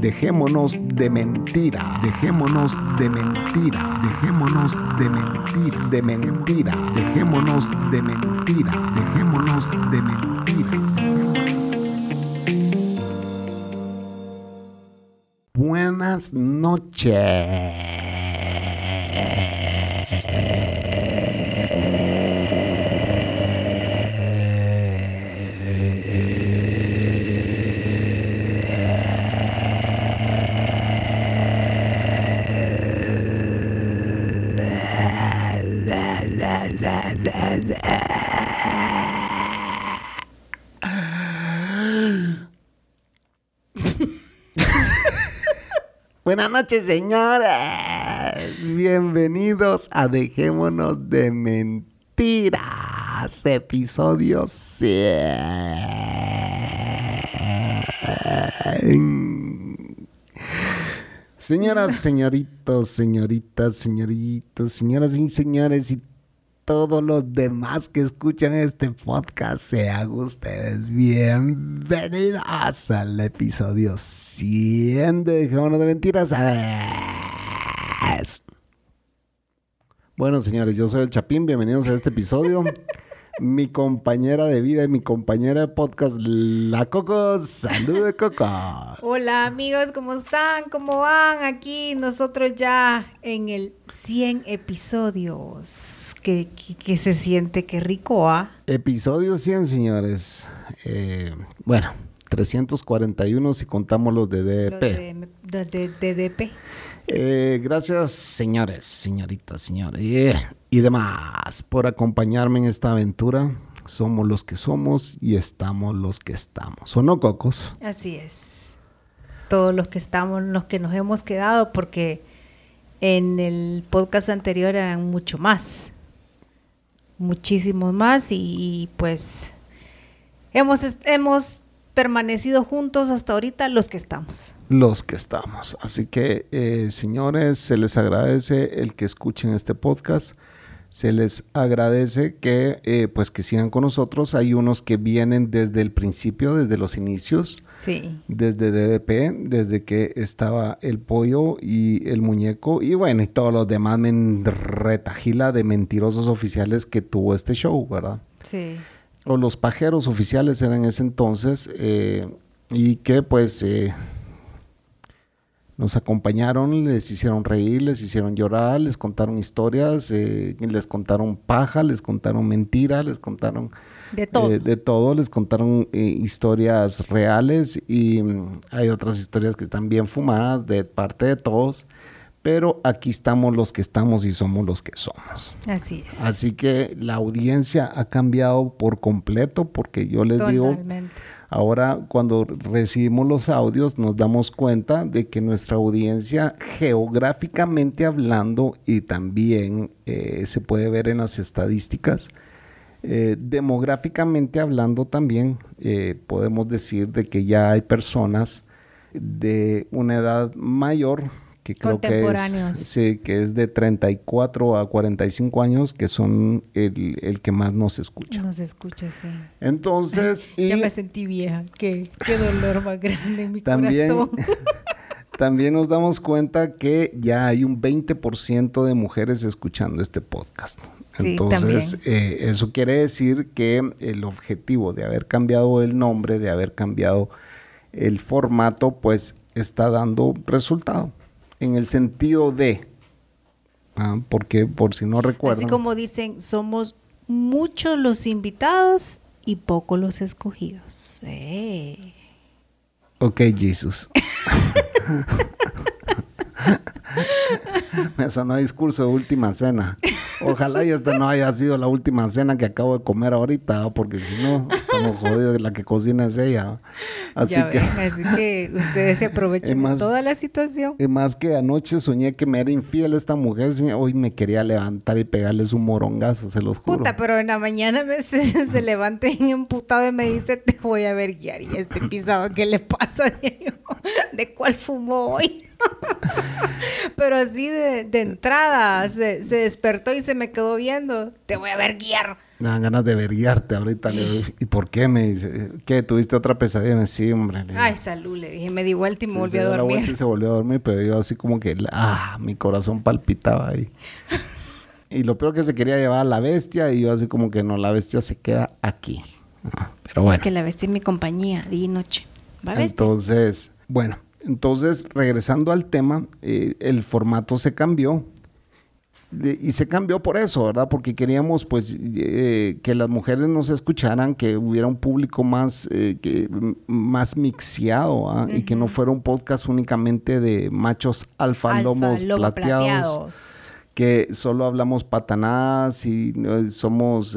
Dejémonos de mentira, dejémonos de mentira, dejémonos de mentira, de mentira, dejémonos de mentira, dejémonos de mentira. Buenas noches. Buenas noches, señores. Bienvenidos a Dejémonos de Mentiras, episodio 100. Señoras, señoritos, señoritas, señoritos, señoras y señores y todos los demás que escuchan este podcast, sean ustedes bienvenidos al episodio 100 de Dejémonos de Mentiras. Bueno, señores, yo soy el Chapín, bienvenidos a este episodio. Mi compañera de vida y mi compañera de podcast, la Coco. Saludos, Coco. Hola, amigos, ¿cómo están? ¿Cómo van? Aquí nosotros ya en el 100 episodios. ¿Qué, se siente? Qué rico, ¿ah? Episodio 100, señores. Eh, bueno, 341 si contamos los de DDP. Los de, DDP. Eh, gracias, señores, señoritas, señores y demás por acompañarme en esta aventura. Somos los que somos y estamos los que estamos. ¿O no, Cocos? Así es. Todos los que estamos, los que nos hemos quedado, porque en el podcast anterior eran mucho más. Muchísimos más y, pues hemos, hemos permanecido juntos hasta ahorita los que estamos. Los que estamos. Así que, eh, señores, se les agradece el que escuchen este podcast. Se les agradece que, eh, pues, que sigan con nosotros. Hay unos que vienen desde el principio, desde los inicios. Sí. Desde DDP, desde que estaba el pollo y el muñeco. Y bueno, y todos los demás retajila de mentirosos oficiales que tuvo este show, ¿verdad? Sí o los pajeros oficiales eran en ese entonces, eh, y que pues eh, nos acompañaron, les hicieron reír, les hicieron llorar, les contaron historias, eh, les contaron paja, les contaron mentiras, les contaron de todo, de todo les contaron historias reales y mm, hay otras historias que están bien fumadas de parte de todos pero aquí estamos los que estamos y somos los que somos. Así es. Así que la audiencia ha cambiado por completo porque yo les digo, ahora cuando recibimos los audios nos damos cuenta de que nuestra audiencia geográficamente hablando y también eh, se puede ver en las estadísticas, eh, demográficamente hablando también eh, podemos decir de que ya hay personas de una edad mayor que creo que es, sí, que es de 34 a 45 años, que son el, el que más nos escucha. Nos escucha, sí. Entonces... ya me sentí vieja. Qué, qué dolor más grande en mi corazón. también nos damos cuenta que ya hay un 20% de mujeres escuchando este podcast. Entonces, eh, eso quiere decir que el objetivo de haber cambiado el nombre, de haber cambiado el formato, pues está dando resultado en el sentido de, ah, porque por si no recuerdan. Así como dicen, somos muchos los invitados y pocos los escogidos. Eh. Ok, Jesús. Me sonó discurso de última cena. Ojalá y esta no haya sido la última cena que acabo de comer ahorita, porque si no, estamos jodidos. La que cocina es ella. Así que. así que ustedes se aprovechen de toda la situación. Y más que anoche soñé que me era infiel esta mujer. Hoy me quería levantar y pegarles un morongazo, se los juro. Puta, pero en la mañana me, se, se levanta emputado y me dice: Te voy a ver guiar. Y este pisado, ¿qué le pasa? ¿De cuál fumó hoy? Pero así de, entrada se, despertó y se me quedó viendo. Te voy a ver guiar. Me dan ganas de ver guiarte ahorita. ¿Y por qué? Me dice, ¿qué? ¿Tuviste otra pesadilla? Me sí, hombre. Ay, salud, le dije. Me di vuelta y me volví a dormir. y se volvió a dormir, pero yo así como que, ah, mi corazón palpitaba ahí. y lo peor que se quería llevar a la bestia y yo así como que no, la bestia se queda aquí. Ah, pero bueno. Es que la bestia es mi compañía, día y noche. ¿Va Entonces, bueno, entonces, regresando al tema, eh, el formato se cambió. y se cambió por eso, ¿verdad? Porque queríamos pues eh, que las mujeres nos escucharan, que hubiera un público más, eh, que, más mixiado ¿ah? y que no fuera un podcast únicamente de machos alfa, lomos plateados, que solo hablamos patanadas y somos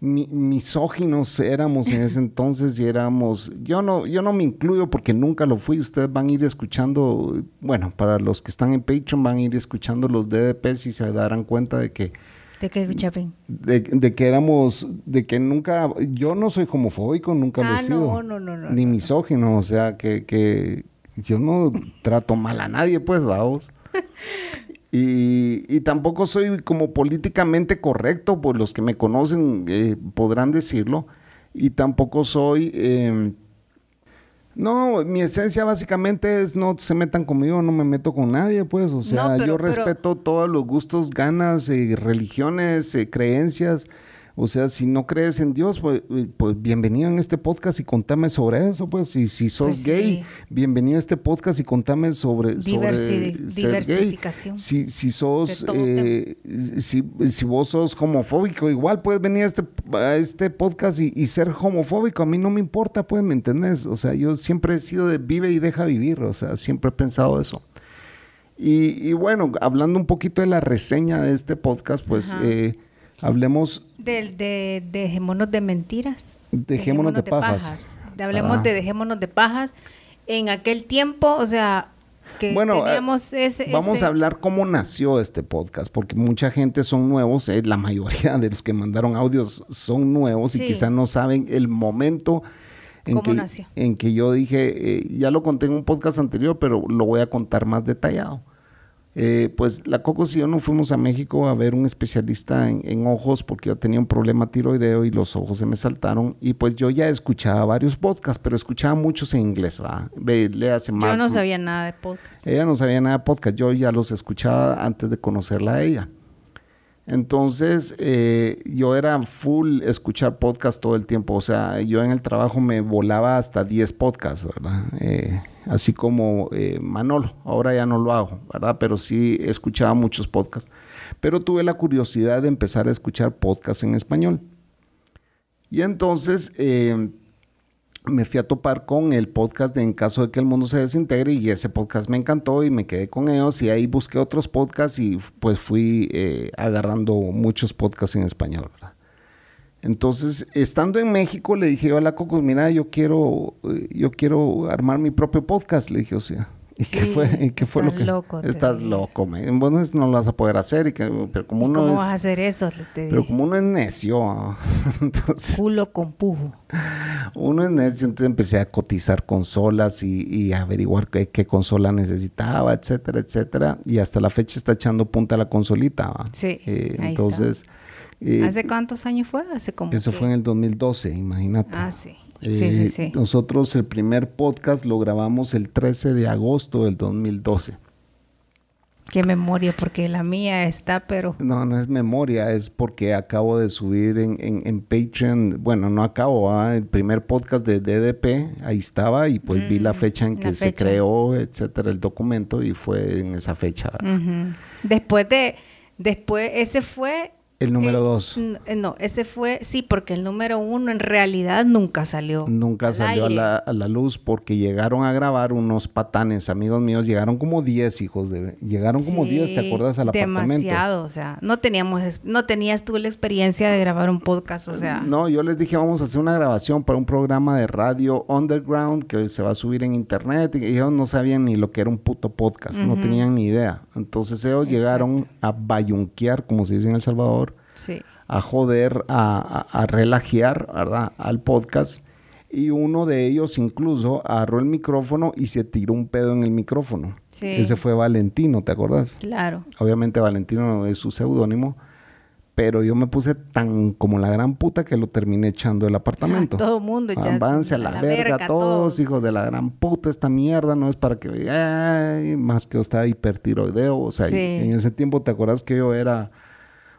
misóginos éramos en ese entonces y éramos, yo no, yo no me incluyo porque nunca lo fui, ustedes van a ir escuchando, bueno, para los que están en Patreon van a ir escuchando los DDPs y se darán cuenta de que... ¿De qué, de, de, que éramos, de que nunca, yo no soy homofóbico, nunca lo he ah, sido. No, no, no, ni misógino, o sea, que, que yo no trato mal a nadie, pues, vamos. Y, tampoco soy como políticamente correcto, por los que me conocen eh, podrán decirlo. Y tampoco soy... Em, no, mi esencia básicamente es no se metan conmigo, no me meto con nadie, pues. O sea, yo respeto todos los gustos, ganas, eh, religiones, eh, creencias. O sea, si no crees en Dios, pues, pues, bienvenido en este podcast y contame sobre eso, pues. Y si sos pues gay, bienvenido a este podcast y contame sobre, sobre diversificación. Si, si sos, eh, si, si, vos sos homofóbico, igual puedes venir a este, a este podcast y, ser homofóbico. A mí no me importa, pues, ¿me entendés? O sea, yo siempre he sido de vive y deja vivir. O sea, siempre he pensado eso. Y, bueno, hablando un poquito de la reseña de este podcast, pues eh, hablemos de, de, dejémonos de mentiras. Dejémonos, de, pajas. hablemos de dejémonos de pajas. En aquel tiempo, o sea, que bueno, teníamos eh, ese, Vamos a hablar cómo nació este podcast, porque mucha gente son nuevos, eh, la mayoría de los que mandaron audios son nuevos y quizás no saben el momento en, que, en que yo dije, eh, ya lo conté en un podcast anterior, pero lo voy a contar más detallado. Eh, pues la Coco y yo nos fuimos a México a ver un especialista en, ojos porque yo tenía un problema tiroideo y los ojos se me saltaron. Y pues yo ya escuchaba varios podcasts, pero escuchaba muchos en inglés. ¿va? Ve, hace Yo no sabía nada de podcast. Ella no sabía nada de podcast. Yo ya los escuchaba antes de conocerla a ella. Entonces, eh, yo era full escuchar podcast todo el tiempo. O sea, yo en el trabajo me volaba hasta 10 podcasts, ¿verdad? Eh, así como eh, Manolo. Ahora ya no lo hago, ¿verdad? Pero sí escuchaba muchos podcasts. Pero tuve la curiosidad de empezar a escuchar podcasts en español. Y entonces me fui a topar con el podcast de En caso de que el mundo se desintegre y ese podcast me encantó y me quedé con ellos y ahí busqué otros podcasts y pues fui eh, agarrando muchos podcasts en español. Entonces, estando en México, le dije yo a la Coco, mira, yo quiero, eh, yo quiero armar mi propio podcast. Le dije, o sea, ¿y qué fue, ¿y qué fue lo que? Loco, estás loco, me. bueno, no lo vas a poder hacer. Y que, pero como uno ¿Cómo es, vas a hacer eso? pero como uno es necio, entonces. Culo con pujo. Uno es necio, entonces empecé a cotizar consolas y, y averiguar qué, qué, consola necesitaba, etcétera, etcétera. Y hasta la fecha está echando punta a la consolita. Sí. Eh, entonces. Eh, ¿Hace cuántos años fue? Hace como eso fue en el 2012, imagínate. Ah, sí. Sí, sí, eh, sí. Nosotros el primer podcast lo grabamos el 13 de agosto del 2012. Qué memoria, porque la mía está, pero... No, no es memoria, es porque acabo de subir en, en, Patreon, bueno, no acabo, ¿ah? el primer podcast de DDP, ahí estaba y pues vi la mm, fecha en que se creó, etcétera, el documento y fue en esa fecha. Después de, después, ese fue El número dos. Eh, no, ese fue, sí, porque el número uno en realidad nunca salió. Nunca salió a la, a la, luz porque llegaron a grabar unos patanes, amigos míos, llegaron como 10 hijos de... Llegaron como 10, ¿te acuerdas? Al demasiado, Demasiado, o sea, no teníamos, no tenías tú la experiencia de grabar un podcast, o sea... No, yo les dije, vamos a hacer una grabación para un programa de radio underground que se va a subir en internet y ellos no sabían ni lo que era un puto podcast, no tenían ni idea. Entonces ellos llegaron a bayunquear, como se dice en El Salvador, a joder, a, a, relajear, ¿verdad? Al podcast. Y uno de ellos incluso agarró el micrófono y se tiró un pedo en el micrófono. Ese fue Valentino, ¿te acordás? Claro. Obviamente Valentino es su seudónimo. Pero yo me puse tan como la gran puta que lo terminé echando del apartamento. todo mundo ya. Avance a la, verga, todos, hijos de la gran puta, esta mierda no es para que... Ay, más que yo estaba hipertiroideo. O sea, en ese tiempo, ¿te acuerdas que yo era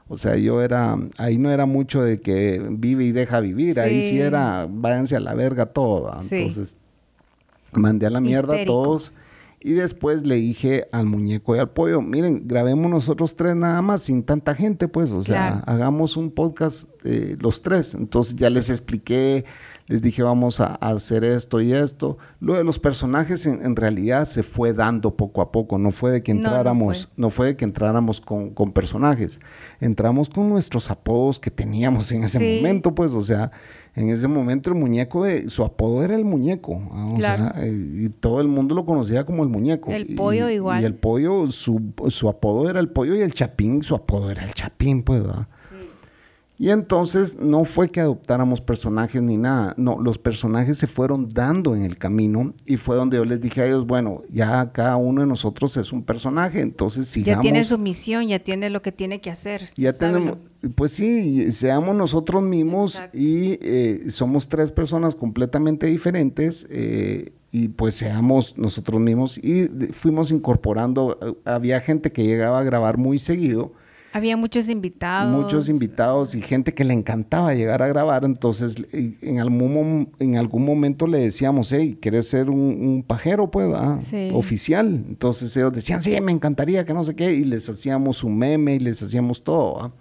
o sea, yo era, ahí no era mucho de que vive y deja vivir, ahí sí era, váyanse a la verga todo. Entonces, mandé a la mierda a todos. Y después le dije al muñeco y al pollo, miren, grabemos nosotros tres nada más, sin tanta gente, pues, o sea, hagamos un podcast eh, los tres. Entonces ya les expliqué les dije vamos a, hacer esto y esto. Lo de los personajes en, realidad se fue dando poco a poco, no fue de que entráramos, no, fue. de que entráramos con, personajes, entramos con nuestros apodos que teníamos en ese momento, pues, o sea, en ese momento el muñeco, de, su apodo era el muñeco, o sea, eh, y todo el mundo lo conocía como el muñeco. El pollo igual. Y el pollo, su, su apodo era el pollo y el chapín, su apodo era el chapín, pues, ¿verdad? Y entonces no fue que adoptáramos personajes ni nada, no, los personajes se fueron dando en el camino y fue donde yo les dije a ellos, bueno, ya cada uno de nosotros es un personaje, entonces sigamos. Ya tiene su misión, ya tiene lo que tiene que hacer. Ya tenemos, pues sí, seamos nosotros mismos y eh, somos tres personas completamente diferentes eh, y pues seamos nosotros mismos y fuimos incorporando, eh, había gente que llegaba a grabar muy seguido había muchos invitados. Muchos invitados y gente que le encantaba llegar a grabar. Entonces, en algún, en algún momento le decíamos, hey, ¿quieres ser un, pajero, pues, oficial? Entonces ellos decían, sí, me encantaría, que no sé qué. Y les hacíamos un meme y les hacíamos todo,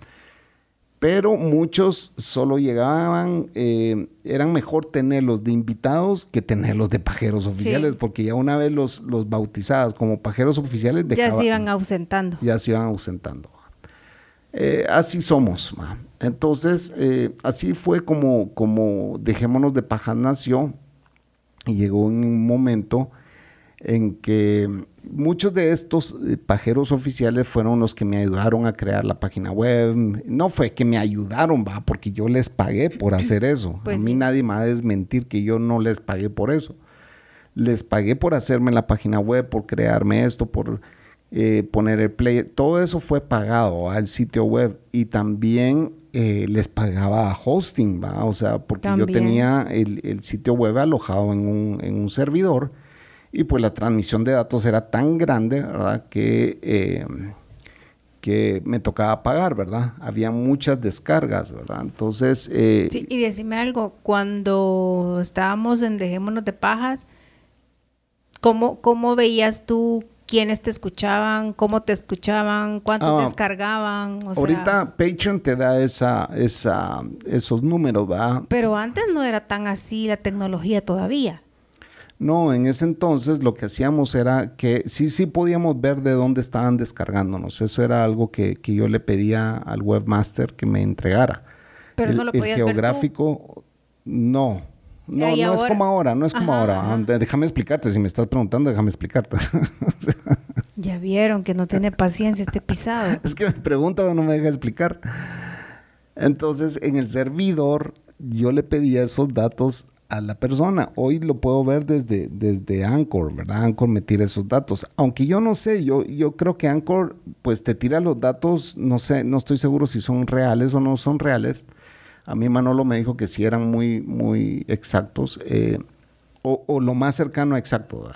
Pero muchos solo llegaban, eh, eran mejor tenerlos de invitados que tenerlos de pajeros oficiales, porque ya una vez los, los bautizados como pajeros oficiales... ya se iban ausentando. Ya se iban ausentando. Eh, así somos. Entonces, eh, así fue como, como Dejémonos de Pajas nació y llegó en un momento en que muchos de estos eh, pajeros oficiales fueron los que me ayudaron a crear la página web. No fue que me ayudaron, va, porque yo les pagué por hacer eso. Pues a mí nadie me va a desmentir que yo no les pagué por eso. Les pagué por hacerme la página web, por crearme esto, por eh, poner el player, todo eso fue pagado al sitio web y también eh, les pagaba hosting, ¿va? O sea, porque yo tenía el, sitio web alojado en un, servidor y pues la transmisión de datos era tan grande, ¿verdad? Que, eh, que me tocaba pagar, ¿verdad? Había muchas descargas, ¿verdad? Entonces... sí, y decime algo, cuando estábamos en Dejémonos de Pajas, ¿cómo, cómo veías tú quiénes te escuchaban, cómo te escuchaban, cuánto ah, descargaban. ahorita Patreon te da esa, esa, esos números, ¿verdad? Pero antes no era tan así la tecnología todavía. No, en ese entonces lo que hacíamos era que sí, sí podíamos ver de dónde estaban descargándonos. Eso era algo que, yo le pedía al webmaster que me entregara. Pero no lo podías el geográfico, no. No, no es como ahora, no es como ahora. Déjame explicarte, si me estás preguntando, déjame explicarte. ya vieron que no tiene paciencia este pisado. es que me pregunta o no me deja explicar. Entonces, en el servidor, yo le pedía esos datos a la persona. Hoy lo puedo ver desde, desde Anchor, ¿verdad? Anchor me tira esos datos. Aunque yo no sé, yo, yo creo que Anchor, pues te tira los datos, no sé, no estoy seguro si son reales o no son reales a mí Manolo me dijo que sí eran muy, muy exactos. Eh, o, lo más cercano a exacto.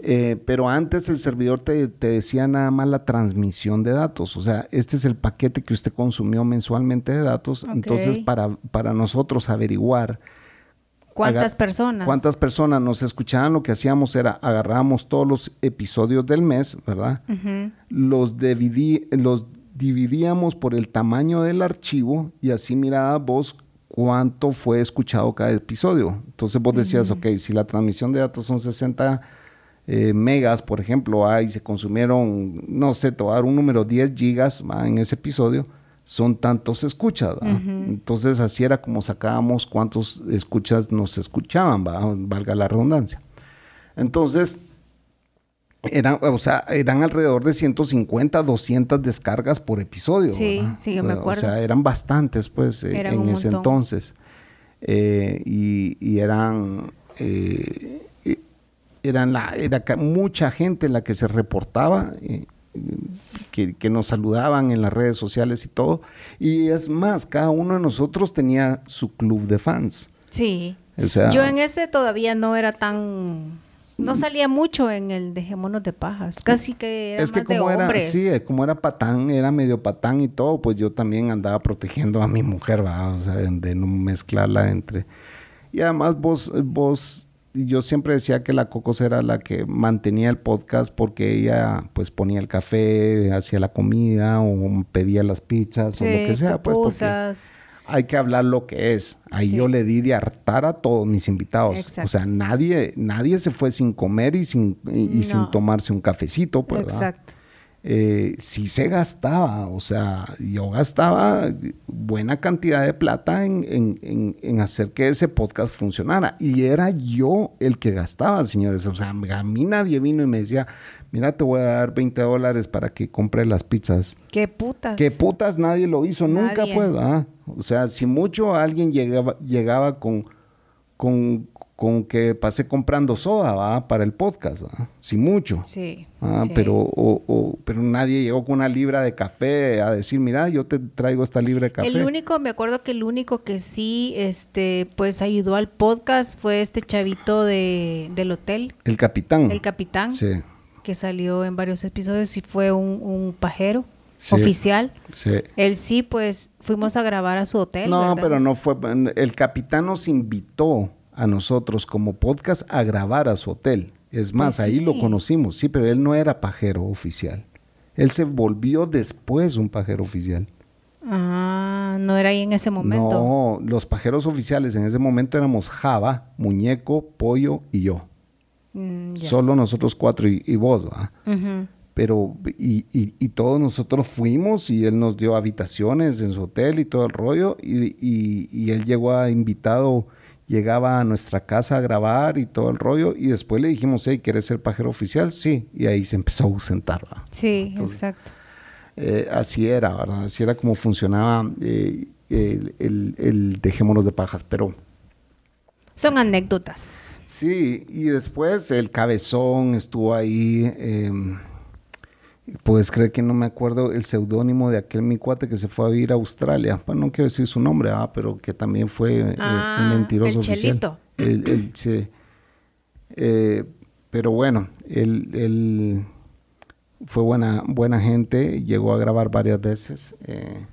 Eh, pero antes el servidor te, decía nada más la transmisión de datos. O sea, este es el paquete que usted consumió mensualmente de datos. Entonces, para, para nosotros averiguar ¿Cuántas personas? ¿Cuántas personas nos escuchaban? Lo que hacíamos era agarrábamos todos los episodios del mes, ¿verdad? Los dividí, los dividíamos por el tamaño del archivo y así mirabas vos cuánto fue escuchado cada episodio. Entonces vos decías, ok, si la transmisión de datos son 60 eh, megas, por ejemplo, y se consumieron, no sé, te voy a dar un número, 10 gigas en ese episodio, son tantos escuchas. Entonces así era como sacábamos cuántos escuchas nos escuchaban, valga la redundancia. Entonces, eran, o sea, eran alrededor de 150, 200 descargas por episodio. Sí, sí, yo me acuerdo. O sea, eran bastantes, pues, eh, en ese entonces. Eh, y, eran, eh, eran la, era mucha gente la que se reportaba, que, que, nos saludaban en las redes sociales y todo. Y es más, cada uno de nosotros tenía su club de fans. Sí. O sea, yo en ese todavía no era tan no salía mucho en el Dejémonos de Pajas, casi que era es que como era, Sí, como era patán, era medio patán y todo, pues yo también andaba protegiendo a mi mujer, ¿va? o sea, de no mezclarla entre... Y además vos, vos, yo siempre decía que la Cocos era la que mantenía el podcast porque ella pues ponía el café, hacía la comida o pedía las pizzas o lo que sea, pues hay que hablar lo que es. Ahí yo le di de hartar a todos mis invitados. O sea, nadie, nadie se fue sin comer y sin, y, sin tomarse un cafecito, pues. Exacto. Eh, sí se gastaba, o sea, yo gastaba buena cantidad de plata en, en, en, hacer que ese podcast funcionara. Y era yo el que gastaba, señores. O sea, a mí nadie vino y me decía, mira, te voy a dar 20 dólares para que compre las pizzas. ¿Qué putas? ¿Qué putas? Nadie lo hizo, nunca pues, O sea, si mucho alguien llegaba, llegaba con, con, con que pasé comprando soda, ¿va? Para el podcast, ¿va? Si mucho. Sí. Ah, Pero, o, pero nadie llegó con una libra de café a decir, mira, yo te traigo esta libra de café. El único, me acuerdo que el único que sí, este, pues ayudó al podcast fue este chavito de, del hotel. El capitán. El capitán. Sí que salió en varios episodios y fue un, pajero oficial. Sí. Él sí, pues fuimos a grabar a su hotel. No, pero no fue. El capitán nos invitó a nosotros como podcast a grabar a su hotel. Es más, pues ahí lo conocimos, sí, pero él no era pajero oficial. Él se volvió después un pajero oficial. Ah, no era ahí en ese momento. No, los pajeros oficiales en ese momento éramos Java, Muñeco, Pollo y yo. Mm, Solo nosotros cuatro y, vos, ¿va? Pero, y, y, todos nosotros fuimos y él nos dio habitaciones en su hotel y todo el rollo. Y, y, él llegó a invitado, llegaba a nuestra casa a grabar y todo el rollo. Y después le dijimos, hey, ¿quieres ser pajero oficial? Sí. Y ahí se empezó a ausentar, Sí, exacto. Eh, así era, ¿verdad? Así era como funcionaba eh, el, el, el Dejémonos de Pajas. Pero son anécdotas. Sí, y después el cabezón estuvo ahí. pues creo que no me acuerdo el seudónimo de aquel mi cuate que se fue a vivir a Australia. Pues no quiero decir su nombre, ah, pero que también fue eh, un ah, mentiroso el oficial. El, eh, pero bueno, él, fue buena, buena gente, llegó a grabar varias veces. Eh,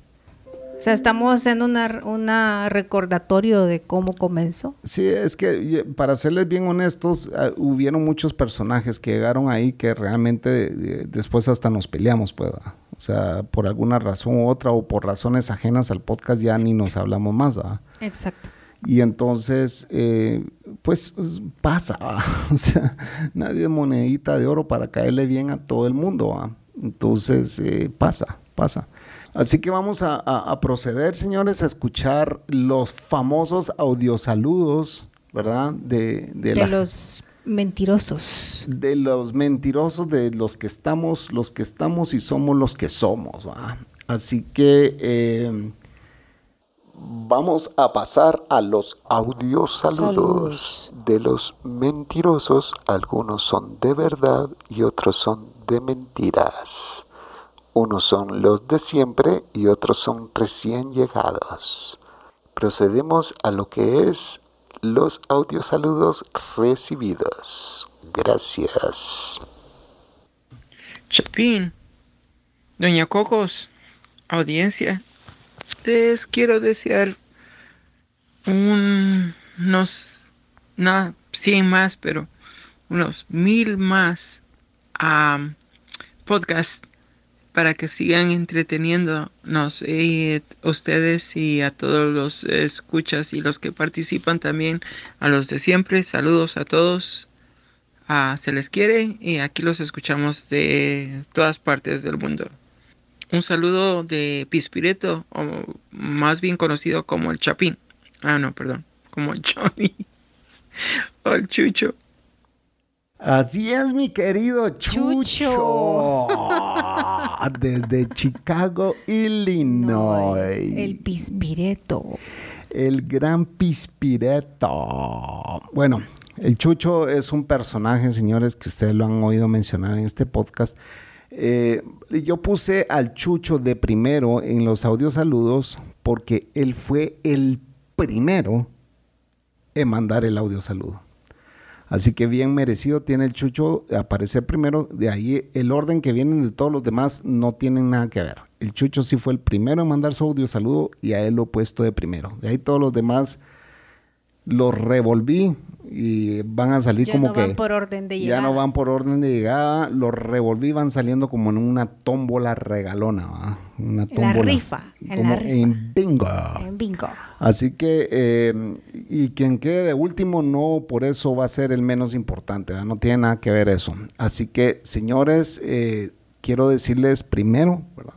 o sea, estamos haciendo una, recordatorio de cómo comenzó. Sí, es que para serles bien honestos, ah, hubieron muchos personajes que llegaron ahí que realmente después hasta nos peleamos, pues. O sea, por alguna razón u otra o por razones ajenas al podcast ya ni nos hablamos más, ¿verdad? Exacto. Y entonces, eh, pues pasa, o sea, nadie es monedita de oro para caerle bien a todo el mundo, ¿va? Entonces, eh, pasa, pasa. Así que vamos a, proceder, señores, a escuchar los famosos audiosaludos, ¿verdad? De, de, los mentirosos. De los mentirosos, de los que estamos, los que estamos y somos los que somos. Así que eh, vamos a pasar a los audiosaludos de los mentirosos. Algunos son de verdad y otros son de mentiras. Unos son los de siempre y otros son recién llegados. Procedemos a lo que es los audiosaludos recibidos. Gracias. Chapín, Doña Cocos, audiencia, les quiero desear unos, no, 100 más, pero unos mil más a podcast para que sigan entreteniéndonos eh, ustedes y a todos los escuchas y los que participan también, a los de siempre. Saludos a todos. Ah, se les quiere y aquí los escuchamos de todas partes del mundo. Un saludo de Pispireto, o más bien conocido como el Chapín. Ah, no, perdón, como el Johnny o el Chucho. Así es, mi querido Chucho. Desde Chicago, Illinois. el Pispireto. El gran Pispireto. Bueno, el Chucho es un personaje, señores, que ustedes lo han oído mencionar en este podcast. Eh, yo puse al Chucho de primero en los audios saludos porque él fue el primero en mandar el audio saludo. Así que bien merecido tiene el Chucho aparecer primero. De ahí el orden que vienen de todos los demás no tienen nada que ver. El Chucho sí fue el primero en mandar su audio saludo y a él lo he puesto de primero. De ahí todos los demás los revolví y van a salir como que... Ya no van por orden de llegada. Ya no van por orden de llegada. Los revolví, van saliendo como en una tómbola regalona, Una tómbola. En la rifa. En, la rifa. en bingo. En bingo. Así que, eh, y quien quede de último, no por eso va a ser el menos importante, no tiene nada que ver eso. Así que, señores, eh, quiero decirles primero, ¿verdad?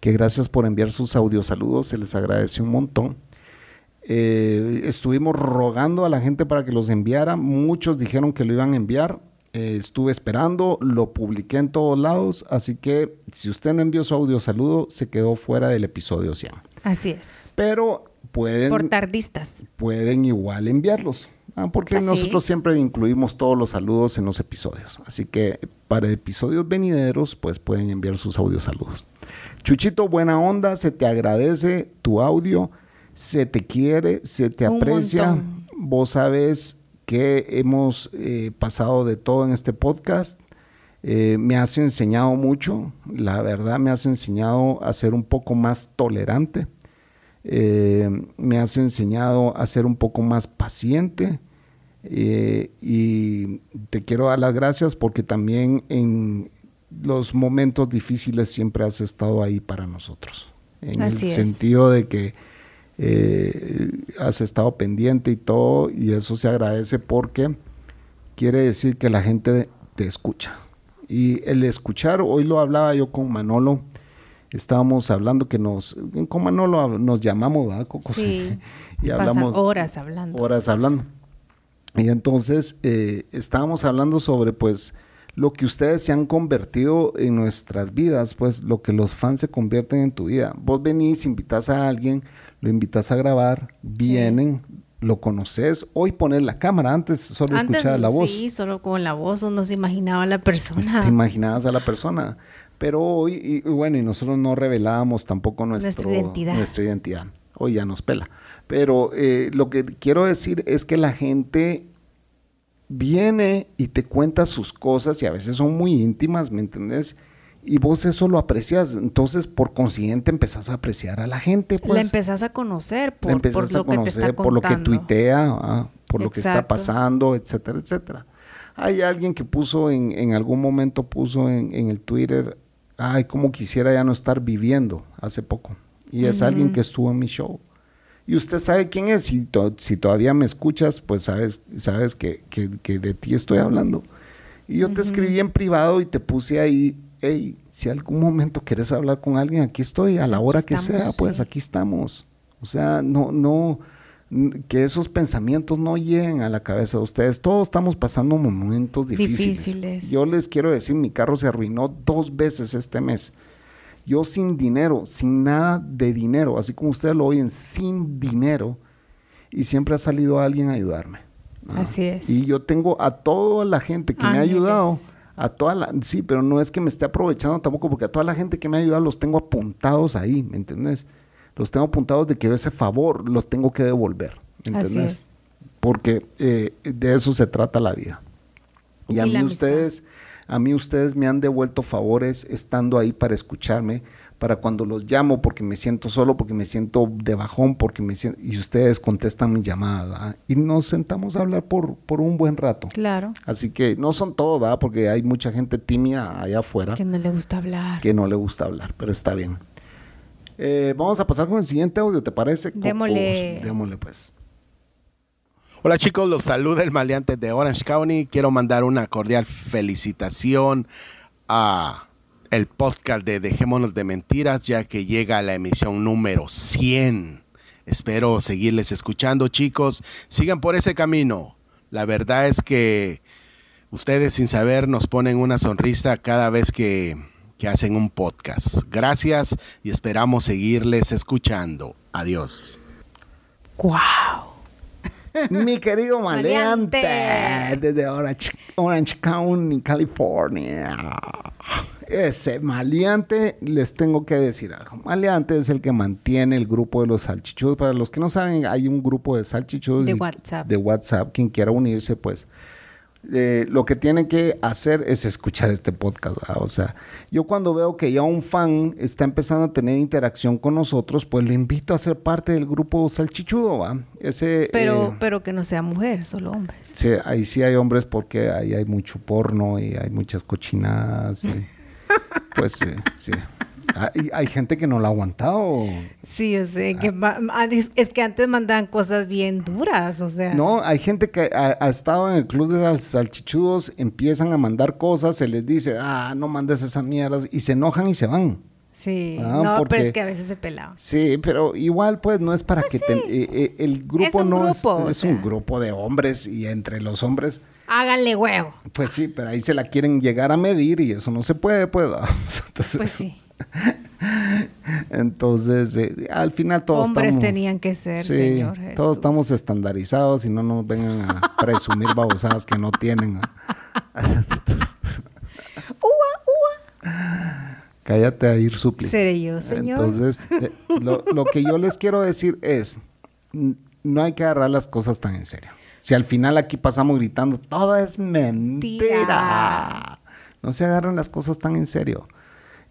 que gracias por enviar sus audios saludos, se les agradece un montón. Eh, estuvimos rogando a la gente para que los enviara. Muchos dijeron que lo iban a enviar. Eh, estuve esperando, lo publiqué en todos lados. Así que si usted no envió su audio saludo, se quedó fuera del episodio 100. Así es. Pero pueden. Por tardistas. Pueden igual enviarlos. Ah, porque nosotros siempre incluimos todos los saludos en los episodios. Así que para episodios venideros, pues pueden enviar sus audios saludos. Chuchito, buena onda, se te agradece tu audio se te quiere, se te aprecia. Vos sabes que hemos eh, pasado de todo en este podcast. Eh, me has enseñado mucho, la verdad me has enseñado a ser un poco más tolerante, eh, me has enseñado a ser un poco más paciente. Y te quiero dar las gracias porque también en los momentos difíciles siempre has estado ahí para nosotros, en el sentido de que eh, has estado pendiente y todo, y eso se agradece porque quiere decir que la gente te escucha. Y el escuchar, hoy lo hablaba yo con Manolo, estábamos hablando que nos, con Manolo nos llamamos, ¿verdad, Sí, y hablamos. horas hablando. Horas hablando. Y entonces eh, estábamos hablando sobre, pues, lo que ustedes se han convertido en nuestras vidas, pues, lo que los fans se convierten en tu vida. Vos venís, invitas a alguien, lo invitas a grabar, vienen, lo conoces. Hoy poner la cámara, antes solo escuchaba la voz. Sí, solo con la voz uno se imaginaba a la persona. Te imaginabas a la persona. Pero hoy, y, bueno, y nosotros no revelábamos tampoco nuestra identidad. Hoy ya nos pela. Pero eh, lo que quiero decir es que la gente viene y te cuenta sus cosas y a veces son muy íntimas, ¿me entendés? Y vos eso lo aprecias, entonces por consiguiente empezás a apreciar a la gente. Pues. La empezás a conocer por, por lo que te está por lo que tuitea, ah, por lo que está pasando, etcétera, etcétera. Hay alguien que puso en, en algún momento, puso en, en, el Twitter, ay, como quisiera ya no estar viviendo hace poco. Y es alguien que estuvo en mi show. Y usted sabe quién es, si, si todavía me escuchas, pues sabes, sabes que, que, que de ti estoy hablando. Y yo te escribí en privado y te puse ahí hey, si algún momento quieres hablar con alguien, aquí estoy, a la hora que sea, pues aquí estamos. O sea, no, no, que esos pensamientos no lleguen a la cabeza de ustedes. Todos estamos pasando momentos difíciles. Yo les quiero decir, mi carro se arruinó dos veces este mes. Yo sin dinero, sin nada de dinero, así como ustedes lo oyen, sin dinero, y siempre ha salido alguien a ayudarme. Así es. Y yo tengo a toda la gente que me ha ayudado a toda la, sí, pero no es que me esté aprovechando tampoco, porque a toda la gente que me ha ayudado los tengo apuntados ahí, ¿me entiendes? Los tengo apuntados de que ese favor lo tengo que devolver, ¿me entiendes? Porque eh, de eso se trata la vida. Y, y a mí ustedes, a mí ustedes me han devuelto favores estando ahí para escucharme, para cuando los llamo porque me siento solo, porque me siento de bajón, porque me siento, y ustedes contestan mi llamada y nos sentamos a hablar por, por un buen rato. Claro. Así que no son todos, porque hay mucha gente tímida allá afuera. Que no le gusta hablar. Que no le gusta hablar, pero está bien. Eh, vamos a pasar con el siguiente audio, ¿te parece? Démosle. Démosle pues. Hola chicos, los saluda el maleante de Orange County. Quiero mandar una cordial felicitación a el podcast de Dejémonos de Mentiras, ya que llega a la emisión número 100. Espero seguirles escuchando, chicos. Sigan por ese camino. La verdad es que ustedes sin saber nos ponen una sonrisa cada vez que, que hacen un podcast. Gracias y esperamos seguirles escuchando. Adiós. ¡Wow! Mi querido maleante, desde Orange, Orange County, California. Ese maleante, les tengo que decir algo. Maleante es el que mantiene el grupo de los salchichudos. Para los que no saben, hay un grupo de salchichudos de WhatsApp. De WhatsApp. Quien quiera unirse, pues eh, lo que tiene que hacer es escuchar este podcast. O sea, yo cuando veo que ya un fan está empezando a tener interacción con nosotros, pues lo invito a ser parte del grupo salchichudo, ¿va? Ese, pero, eh, pero que no sea mujer, solo hombres. Sí, ahí sí hay hombres porque ahí hay mucho porno y hay muchas cochinadas. Pues sí, sí. Hay, gente que no lo ha aguantado. Sí, yo sé. Que ah, es que antes mandaban cosas bien duras, o sea. No, hay gente que ha, estado en el club de salchichudos, empiezan a mandar cosas, se les dice, ah, no mandes esas mierdas, y se enojan y se van. Sí, ah, no, pero es que a veces se pelaban. Sí, pero igual pues no es para pues que eh, eh, el grupo no es, es un grupo de hombres y entre los hombres háganle huevo. Pues sí, pero ahí se la quieren llegar a medir y eso no se puede, pues. pues sí. Entonces, eh, al final todos Hombres tenían que ser, Señor Todos estamos estandarizados y no nos vengan a presumir babosadas que no tienen. ¡Ua, ua! Cállate a ir supli. Seré yo, señor. Entonces, eh, lo, lo que yo les quiero decir es, no hay que agarrar las cosas tan en serio. Si al final aquí pasamos gritando, todo es mentira. No se agarran las cosas tan en serio.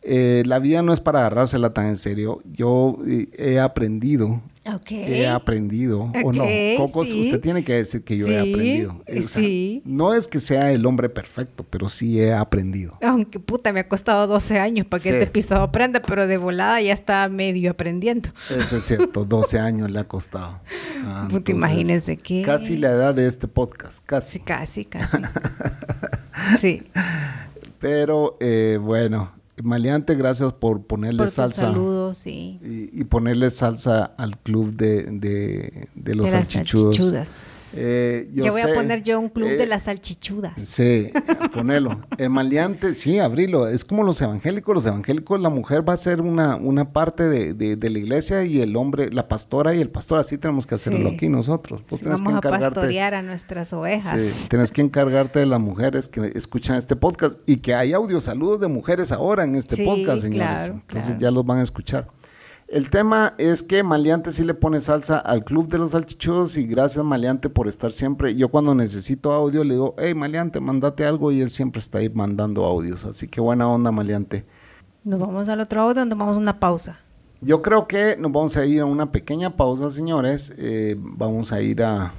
Eh, la vida no es para agarrársela tan en serio. Yo eh, he aprendido. He aprendido. O no, Cocos, usted tiene que decir que yo he aprendido. sí. No es que sea el hombre perfecto, pero sí he aprendido. Aunque puta, me ha costado 12 años para que este pisado aprenda, pero de volada ya está medio aprendiendo. Eso es cierto, 12 años le ha costado. Ah, puta, imagínense que. Casi la edad de este podcast, casi. casi, casi. sí. Pero eh, bueno, Maleante, gracias por ponerle salsa. Saludos, sí. Y, ponerle salsa al club de, de, de los salchichudos. Eh, yo, voy a poner yo un club de eh, las salchichudas. Sí, ponelo. El maleante, sí, abrilo. Es como los evangélicos. Los evangélicos, la mujer va a ser una, una parte de, de, la iglesia y el hombre, la pastora y el pastor. Así tenemos que hacerlo aquí nosotros. vamos a pastorear a nuestras ovejas. Sí, tienes que encargarte de las mujeres que escuchan este podcast y que hay audio saludos de mujeres ahora en este podcast, señores. Entonces ya los van a escuchar. El tema es que Maleante sí le pone salsa al Club de los Salchichudos y gracias Maleante por estar siempre. Yo cuando necesito audio le digo, hey Maleante, mandate algo y él siempre está ahí mandando audios. Así que buena onda Maleante. Nos vamos al otro audio, nos vamos a una pausa. Yo creo que nos vamos a ir a una pequeña pausa, señores. Eh, vamos a ir a...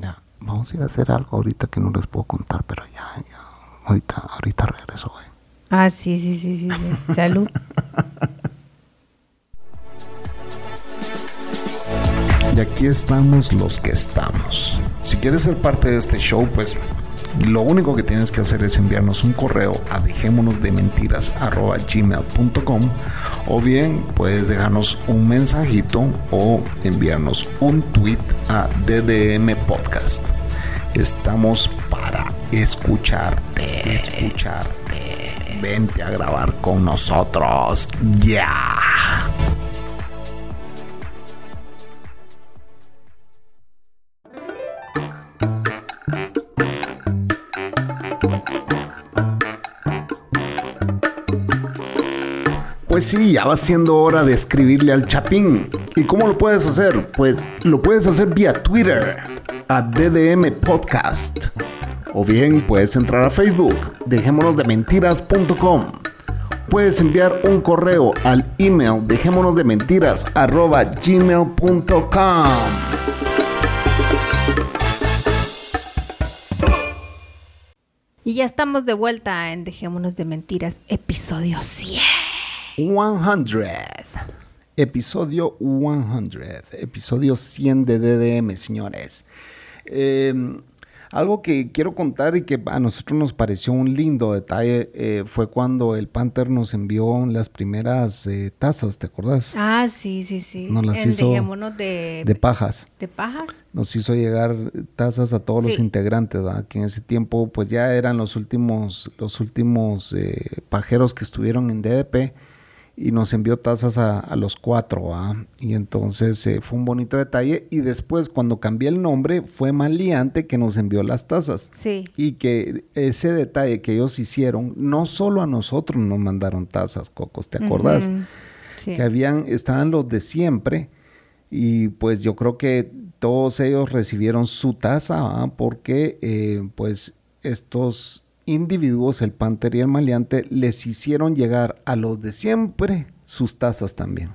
Ya, vamos a ir a hacer algo ahorita que no les puedo contar, pero ya, ya. Ahorita, ahorita regreso, güey. Ah, sí, sí, sí, sí. Salud. Y aquí estamos los que estamos. Si quieres ser parte de este show, pues lo único que tienes que hacer es enviarnos un correo a dejémonos de mentiras gmail.com o bien puedes dejarnos un mensajito o enviarnos un tweet a DDM Podcast. Estamos para escucharte, escucharte vente a grabar con nosotros. Ya. Pues sí, ya va siendo hora de escribirle al Chapín. ¿Y cómo lo puedes hacer? Pues lo puedes hacer vía Twitter, a DDM Podcast. O bien puedes entrar a Facebook, dejémonos de mentiras.com. puedes enviar un correo al email dejémonos de mentiras arroba gmail.com. Y ya estamos de vuelta en Dejémonos de Mentiras, episodio 100. 100. Episodio 100. Episodio 100 de DDM, señores. Eh, algo que quiero contar y que a nosotros nos pareció un lindo detalle eh, fue cuando el Panther nos envió las primeras eh, tazas, ¿te acuerdas? Ah, sí, sí, sí. Nos las hizo de, de pajas. ¿De pajas? Nos hizo llegar tazas a todos los integrantes, ¿verdad? Que en ese tiempo pues ya eran los últimos, los últimos eh, pajeros que estuvieron en DDP y nos envió tazas a, los cuatro. Y entonces eh, fue un bonito detalle. Y después, cuando cambié el nombre, fue Maliante que nos envió las tazas. Sí. Y que ese detalle que ellos hicieron, no solo a nosotros nos mandaron tazas, Cocos, ¿te acordás? sí. Que habían, estaban los de siempre. Y pues yo creo que todos ellos recibieron su taza, porque eh, pues estos individuos, el Panther y el Maleante, les hicieron llegar a los de siempre sus tazas también.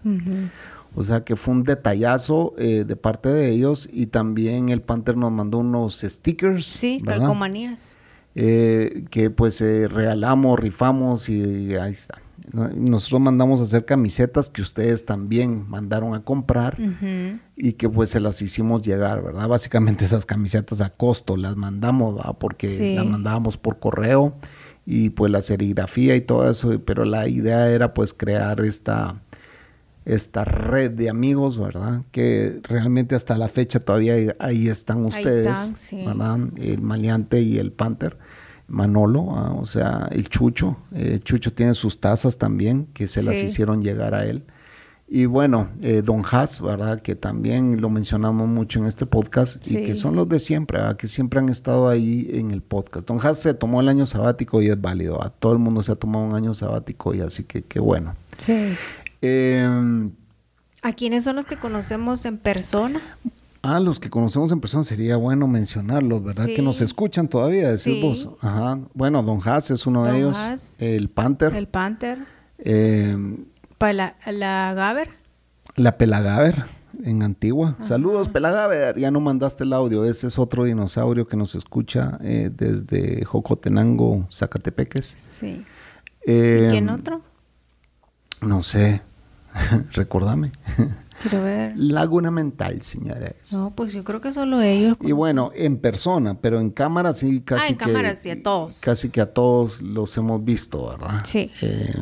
O sea que fue un detallazo eh, de parte de ellos y también el Panther nos mandó unos stickers. Sí, calcomanías. Eh, que pues eh, regalamos, rifamos y ahí está. Nosotros mandamos a hacer camisetas que ustedes también mandaron a comprar y que pues se las hicimos llegar, ¿verdad? Básicamente esas camisetas a costo las mandamos, ¿verdad? Porque las mandábamos por correo y pues la serigrafía y todo eso, pero la idea era pues crear esta, esta red de amigos, ¿verdad? Que realmente hasta la fecha todavía ahí, están ustedes, ¿verdad? El Maleante y el Panther Manolo, ah, o sea, el Chucho. Eh, Chucho tiene sus tazas también, que se las hicieron llegar a él. Y bueno, eh, Don Haas, ¿verdad? Que también lo mencionamos mucho en este podcast y que son los de siempre, ¿verdad? Que siempre han estado ahí en el podcast. Don Haas se tomó el año sabático y es válido. A todo el mundo se ha tomado un año sabático y así que qué bueno. Sí. Em, ¿A quiénes son los que conocemos en persona? Ah, los que conocemos en persona sería bueno mencionarlos, ¿verdad? Que nos escuchan todavía, decís vos. Ajá. Bueno, Don Haas es uno de ellos. El Panther. El Panther. Eh, la, la Gaber. La Pelagaver en Antigua. Saludos, Pelagaver. Ya no mandaste el audio. Ese es otro dinosaurio que nos escucha eh, desde Jocotenango, Zacatepeques. Sí. Eh, ¿Y quién otro? No sé. Recordame. Quiero ver. Laguna Mental, señores. No, pues yo creo que solo ellos. Y bueno, en persona, pero en cámara sí casi ah, en cámara sí, a todos. Casi que a todos los hemos visto, ¿verdad? Sí. Eh,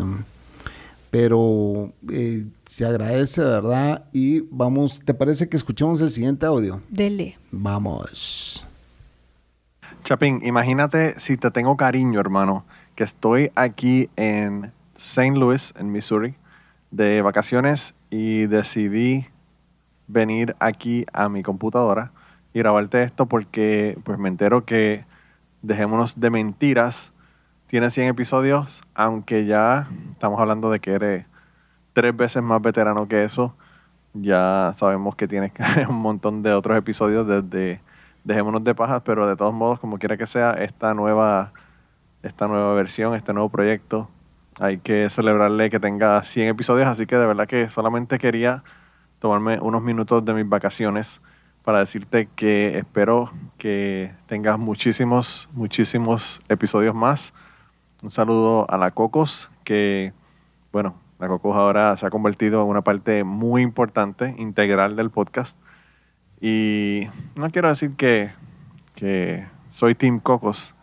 pero eh, se agradece, ¿verdad? Y vamos, ¿te parece que escuchemos el siguiente audio? Dele. Vamos. Chapín, imagínate si te tengo cariño, hermano, que estoy aquí en St. Louis, en Missouri, de vacaciones y decidí venir aquí a mi computadora y grabarte esto porque pues me entero que Dejémonos de Mentiras tiene 100 episodios, aunque ya estamos hablando de que eres tres veces más veterano que eso. Ya sabemos que tienes un montón de otros episodios desde Dejémonos de Pajas, pero de todos modos, como quiera que sea, esta nueva, esta nueva versión, este nuevo proyecto, hay que celebrarle que tenga 100 episodios, así que de verdad que solamente quería tomarme unos minutos de mis vacaciones para decirte que espero que tengas muchísimos, muchísimos episodios más. Un saludo a la Cocos, que, bueno, la Cocos ahora se ha convertido en una parte muy importante, integral del podcast. Y no quiero decir que, que soy Team Cocos,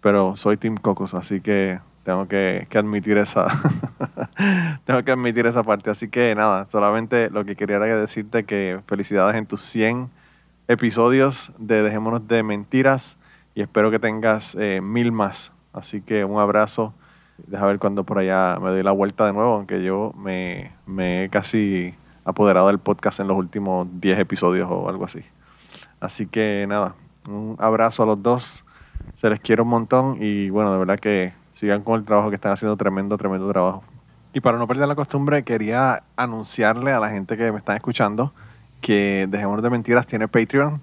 pero soy Team Cocos, así que tengo que, admitir esa tengo que admitir esa parte. Así que nada solamente lo que quería era decirte que felicidades en tus 100 episodios de dejémonos de mentiras y espero que tengas eh, mil más. Así que un abrazo. Deja ver cuando por allá me doy la vuelta de nuevo aunque yo me, me he casi apoderado del podcast en los últimos 10 episodios o algo así. Así que nada un abrazo a los dos. Se les quiere un montón y bueno de verdad que con el trabajo que están haciendo, tremendo, tremendo trabajo. Y para no perder la costumbre, quería anunciarle a la gente que me están escuchando que Dejemos de Mentiras tiene Patreon.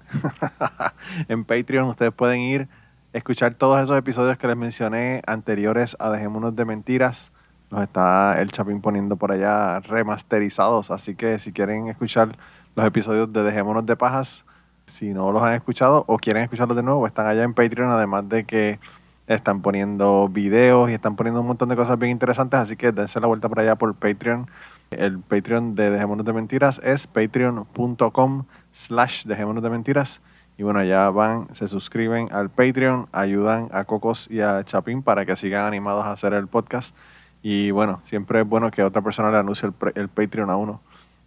en Patreon ustedes pueden ir, escuchar todos esos episodios que les mencioné anteriores a Dejémonos de Mentiras, los está el Chapín poniendo por allá remasterizados. Así que si quieren escuchar los episodios de Dejémonos de Pajas, si no los han escuchado o quieren escucharlos de nuevo, están allá en Patreon, además de que están poniendo videos y están poniendo un montón de cosas bien interesantes, así que dense la vuelta por allá por Patreon. El Patreon de Dejémonos de Mentiras es patreon.com slash Dejémonos de Mentiras. Y bueno, allá van, se suscriben al Patreon, ayudan a Cocos y a Chapín para que sigan animados a hacer el podcast. Y bueno, siempre es bueno que otra persona le anuncie el, el Patreon a uno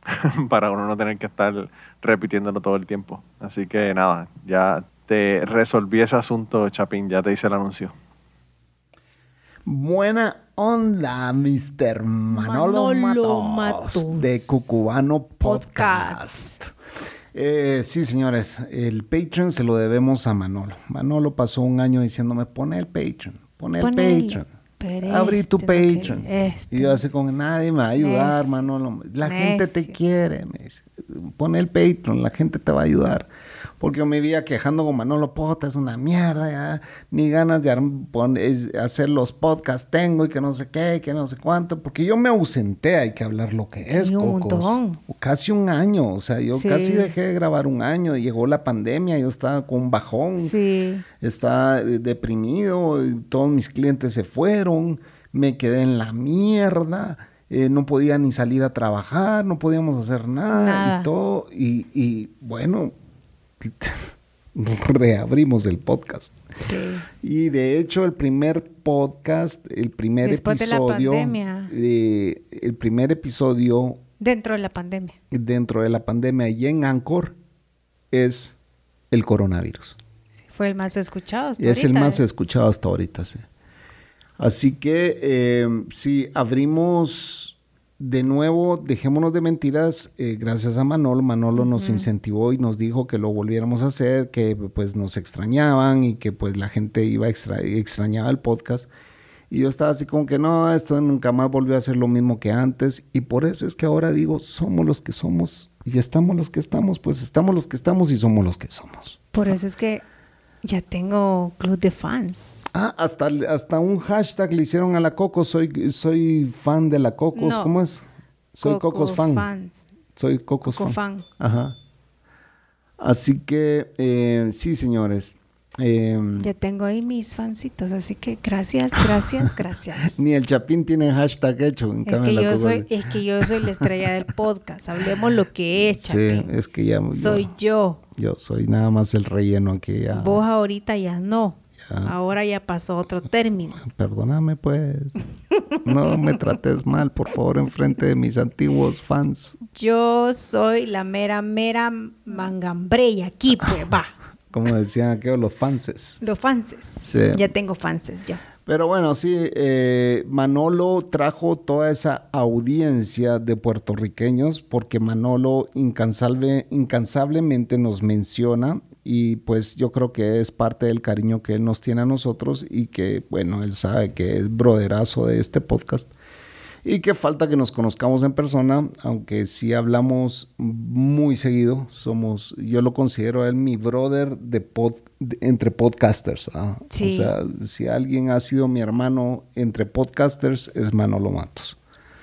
para uno no tener que estar repitiéndolo todo el tiempo. Así que nada, ya te resolví ese asunto, Chapín, ya te hice el anuncio. Buena onda, Mr. Manolo, Matos, de Cucubano Podcast. Eh, sí, señores, el Patreon se lo debemos a Manolo. Manolo pasó un año diciéndome, pone el Patreon, pone el Patreon. Abrí tu Patreon. y yo así con nadie me va a ayudar, Manolo. La gente te quiere, me dice. Pone el Patreon, la gente te va a ayudar porque yo me vivía quejando con Manolo Pota, es una mierda, ya, ni ganas de hacer los podcasts tengo y que no sé qué, que no sé cuánto, porque yo me ausenté, hay que hablar lo que es, un Casi un año, o sea, yo casi dejé de grabar un año, llegó la pandemia, yo estaba con un bajón, sí. estaba deprimido, todos mis clientes se fueron, me quedé en la mierda. Eh, no podía ni salir a trabajar, no podíamos hacer nada, y todo. Y, y, bueno, reabrimos el podcast. Sí. Y de hecho el primer podcast, el primer episodio, de el primer episodio dentro de la pandemia, dentro de la pandemia y en Anchor es el coronavirus. fue el más escuchado hasta Es el más ¿eh? escuchado hasta ahorita, sí. Así que eh, si abrimos de nuevo, dejémonos de mentiras, eh, gracias a Manolo. Manolo nos incentivó y nos dijo que lo volviéramos a hacer, que pues nos extrañaban y que pues la gente iba extra extrañaba el podcast. Y yo estaba así como que no, esto nunca más volvió a ser lo mismo que antes. Y por eso es que ahora digo, somos los que somos y estamos los que estamos, pues estamos los que estamos y somos los que somos. Por eso es que ya tengo club de fans. Ah, hasta, hasta un hashtag le hicieron a la Coco. Soy, soy fan de la Cocos. ¿Cómo es? Soy Cocos fan. Soy Cocos fan. fan. Ajá. Así que, eh, sí, señores. Em, ya tengo ahí mis fancitos, así que gracias, gracias, gracias. Ni el Chapín tiene hashtag hecho. En es, que yo soy, es que yo soy la estrella del podcast. Hablemos lo que es, Chapín. Sí, es que ya. Soy yo. Yo soy nada más el relleno aquí. Ya. Vos ahorita ya no. Ahora ya pasó otro término. Perdóname, pues. No me trates mal, por favor, en frente de mis antiguos fans. Yo soy la mera, mera mangambre aquí, pues va. Como decían aquellos, los fanses. Los fanses. Ya tengo fanses, ya. Pero bueno, sí, eh, Manolo trajo toda esa audiencia de puertorriqueños porque Manolo incansable, incansablemente nos menciona y pues yo creo que es parte del cariño que él nos tiene a nosotros y que, bueno, él sabe que es broderazo de este podcast y que falta que nos conozcamos en persona, aunque sí hablamos muy seguido. Somos, yo lo considero él mi brother de pod, entre podcasters. O sea, si alguien ha sido mi hermano entre podcasters es Manolo Matos.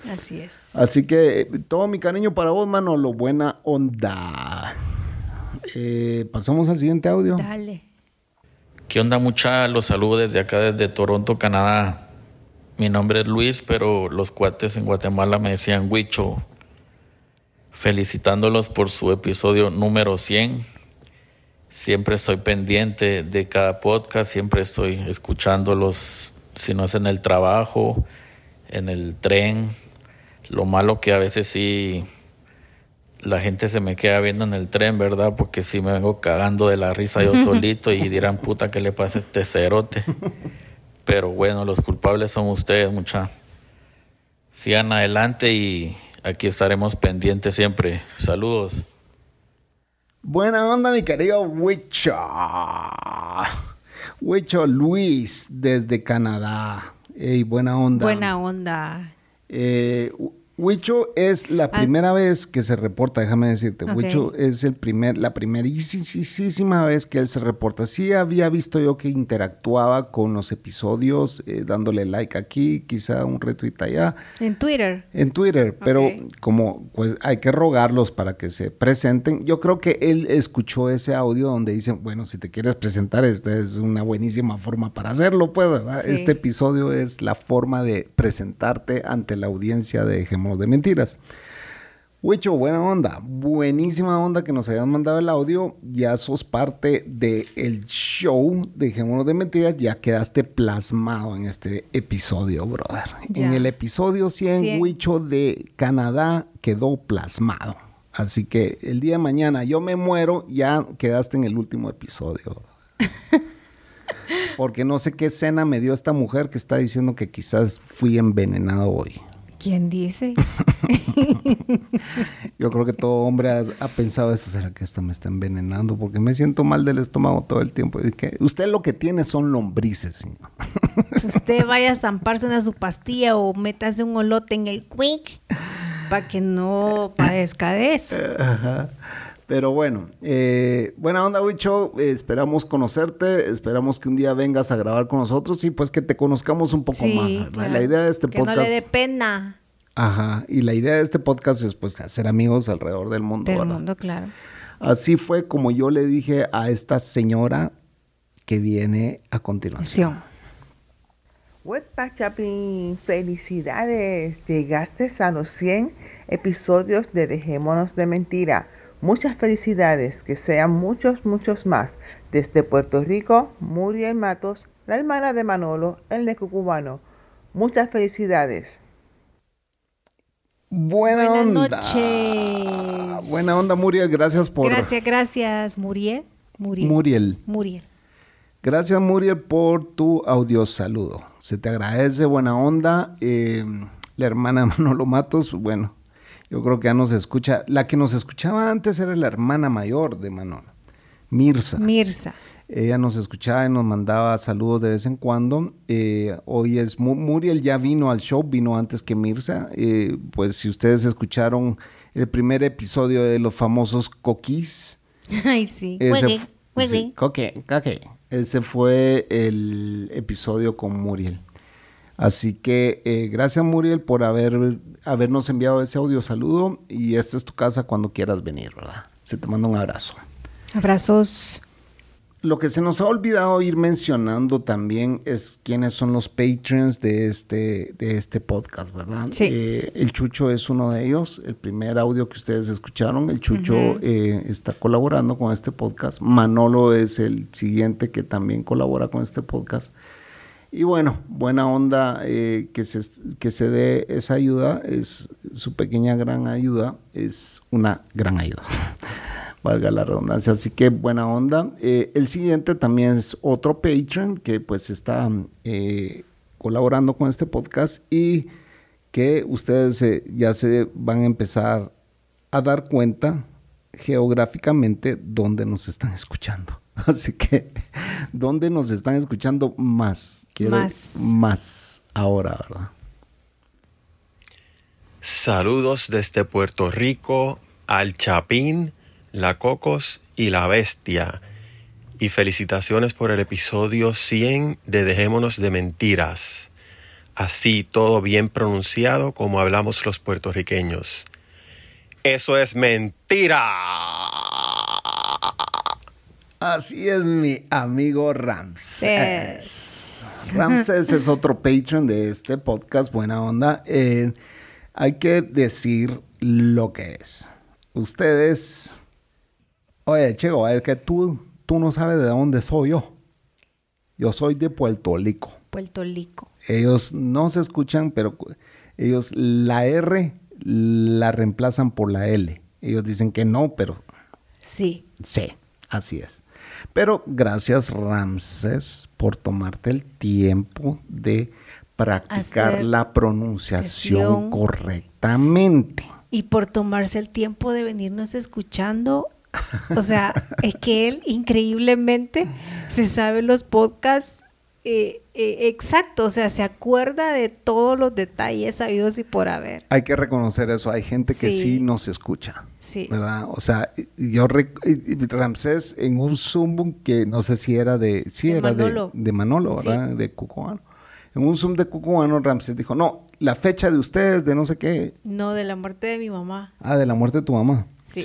Así es. Así que todo mi cariño para vos, Manolo. Buena onda. Eh, pasamos al siguiente audio. Dale. ¿Qué onda, mucha? Los saludo desde acá, desde Toronto, Canadá. Mi nombre es Luis, pero los cuates en Guatemala me decían Huicho. Felicitándolos por su episodio número 100. Siempre estoy pendiente de cada podcast, siempre estoy escuchándolos, si no es en el trabajo, en el tren. Lo malo que a veces sí la gente se me queda viendo en el tren, ¿verdad? Porque sí me vengo cagando de la risa yo solito y dirán, puta, ¿qué le pasa a este cerote? Pero bueno, los culpables son ustedes, mucha. Sigan adelante y aquí estaremos pendientes siempre. Saludos. Buena onda, mi querido Wicho. Wicho Luis, desde Canadá. Ey, buena onda. Buena onda. Eh, Huicho es la ah. primera vez que se reporta, déjame decirte. Huicho es el primer, la primerísima vez que él se reporta. Sí había visto yo que interactuaba con los episodios, eh, dándole like aquí, quizá un retweet allá. En Twitter. En Twitter, pero como pues hay que rogarlos para que se presenten. Yo creo que él escuchó ese audio donde dicen, bueno, si te quieres presentar, esta es una buenísima forma para hacerlo, pues, ¿verdad? Este episodio es la forma de presentarte ante la audiencia de De Mentiras. Huicho, buena onda, buenísima onda que nos hayan mandado el audio. Ya sos parte del el show de Hegemonos de Mentiras, ya quedaste plasmado en este episodio, brother. En el episodio 100, Huicho de Canadá quedó plasmado. Así que el día de mañana yo me muero, ya quedaste en el último episodio. Porque no sé qué escena me dio esta mujer que está diciendo que quizás fui envenenado hoy. ¿Quién dice? Yo creo que todo hombre ha, pensado eso. ¿Será que esta me está envenenando? Porque me siento mal del estómago todo el tiempo. que usted lo que tiene son lombrices, señor. usted vaya a zamparse una su pastilla o métase un olote en el quick para que no padezca de eso. Ajá. Pero bueno, eh, buena onda, Wicho. esperamos conocerte. Esperamos que un día vengas a grabar con nosotros y pues que te conozcamos un poco más. La idea de este podcast. Que no le dé pena. Ajá. Y la idea de este podcast es pues hacer amigos alrededor del mundo. Del mundo, claro. Así fue como yo le dije a esta señora que viene a continuación. Webpack Chaplin, felicidades. Llegaste a los 100 episodios de Dejémonos de Mentira. Muchas felicidades, que sean muchos, muchos más. Desde Puerto Rico, Muriel Matos, la hermana de Manolo, el neco Muchas felicidades. Buena Buenas onda. noches. Buena onda, Muriel. Gracias por. Gracias, gracias, Muriel. Muriel. Muriel. Gracias, Muriel, por tu audio saludo. Se te agradece, buena onda. Eh, la hermana Manolo Matos, bueno, yo creo que ya nos escucha. La que nos escuchaba antes era la hermana mayor de Manon, Mirza. Mirza. Ella nos escuchaba y nos mandaba saludos de vez en cuando. Eh, hoy es Muriel ya vino al show, vino antes que Mirza. Eh, pues si ustedes escucharon el primer episodio de los famosos coquis. Ay, sí. Ese, sí, coque, coque. Ese fue el episodio con Muriel. Así que eh, gracias Muriel por haber, habernos enviado ese audio saludo y esta es tu casa cuando quieras venir, ¿verdad? Se te manda un abrazo. Abrazos. Lo que se nos ha olvidado ir mencionando también es quiénes son los patrons de este, de este podcast, ¿verdad? Sí. Eh, el Chucho es uno de ellos. El primer audio que ustedes escucharon, el Chucho eh, está colaborando con este podcast. Manolo es el siguiente que también colabora con este podcast. Y bueno, buena onda eh, que, se, que se dé esa ayuda, es su pequeña gran ayuda, es una gran ayuda, valga la redundancia. Así que buena onda. Eh, el siguiente también es otro Patreon que pues está eh, colaborando con este podcast y que ustedes ya se van a empezar a dar cuenta geográficamente dónde nos están escuchando. Así que, ¿dónde nos están escuchando más? Quiero más. más ahora, ¿verdad? Saludos desde Puerto Rico al Chapín, la Cocos y la Bestia. Y felicitaciones por el episodio 100 de Dejémonos de Mentiras. Así todo bien pronunciado como hablamos los puertorriqueños. Eso es mentira. Así es mi amigo Ramses. Ramses es otro patron de este podcast, buena onda. Eh, hay que decir lo que es. Ustedes, oye, Chego, es que tú, tú no sabes de dónde soy yo. Yo soy de Puerto Rico. Puerto Rico. Ellos no se escuchan, pero ellos la R la reemplazan por la L. Ellos dicen que no, pero... Sí. Sí, así es. Pero gracias Ramses por tomarte el tiempo de practicar la pronunciación correctamente. Y por tomarse el tiempo de venirnos escuchando. O sea, es que él increíblemente se sabe los podcasts eh, eh, exacto, o sea, se acuerda de todos los detalles sabidos y por haber. Hay que reconocer eso, hay gente que sí, nos escucha, sí. ¿verdad? O sea, yo, Ramsés en un Zoom que no sé si era de, sí era Manolo. De, de, Manolo, ¿verdad? De Cucubano. En un Zoom de Cucubano, Ramsés dijo, no, la fecha de ustedes, de no sé qué. No, de la muerte de mi mamá. Ah, de la muerte de tu mamá. Sí.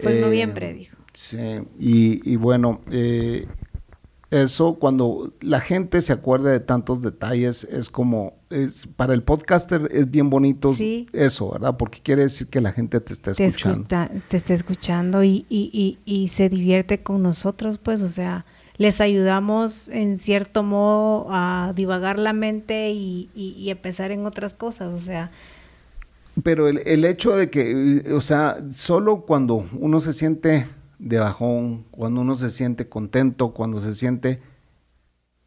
Fue en noviembre, dijo. Sí, y, y bueno, eh, eso cuando la gente se acuerda de tantos detalles es como es, para el podcaster es bien bonito eso, ¿verdad? Porque quiere decir que la gente te está escuchando. Te, está escuchando y, y, y, se divierte con nosotros, pues, o sea, les ayudamos en cierto modo a divagar la mente y, y, a pensar en otras cosas, o sea. Pero el, el hecho de que, o sea, solo cuando uno se siente de bajón, cuando uno se siente contento, cuando se siente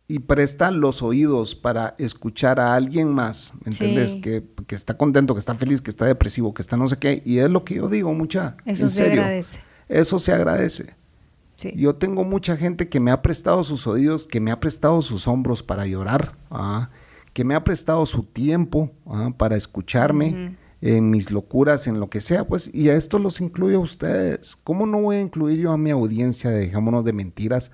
y presta los oídos para escuchar a alguien más, ¿me entiendes? Que, está contento, que está feliz, que está depresivo, que está no sé qué. Y es lo que yo digo, mucha. Eso se agradece. Eso se agradece. Yo tengo mucha gente que me ha prestado sus oídos, que me ha prestado sus hombros para llorar, ¿ah? que me ha prestado su tiempo ¿ah? para escucharme en mis locuras, en lo que sea, pues, y a esto los incluyo a ustedes. ¿Cómo no voy a incluir yo a mi audiencia de Dejémonos de Mentiras?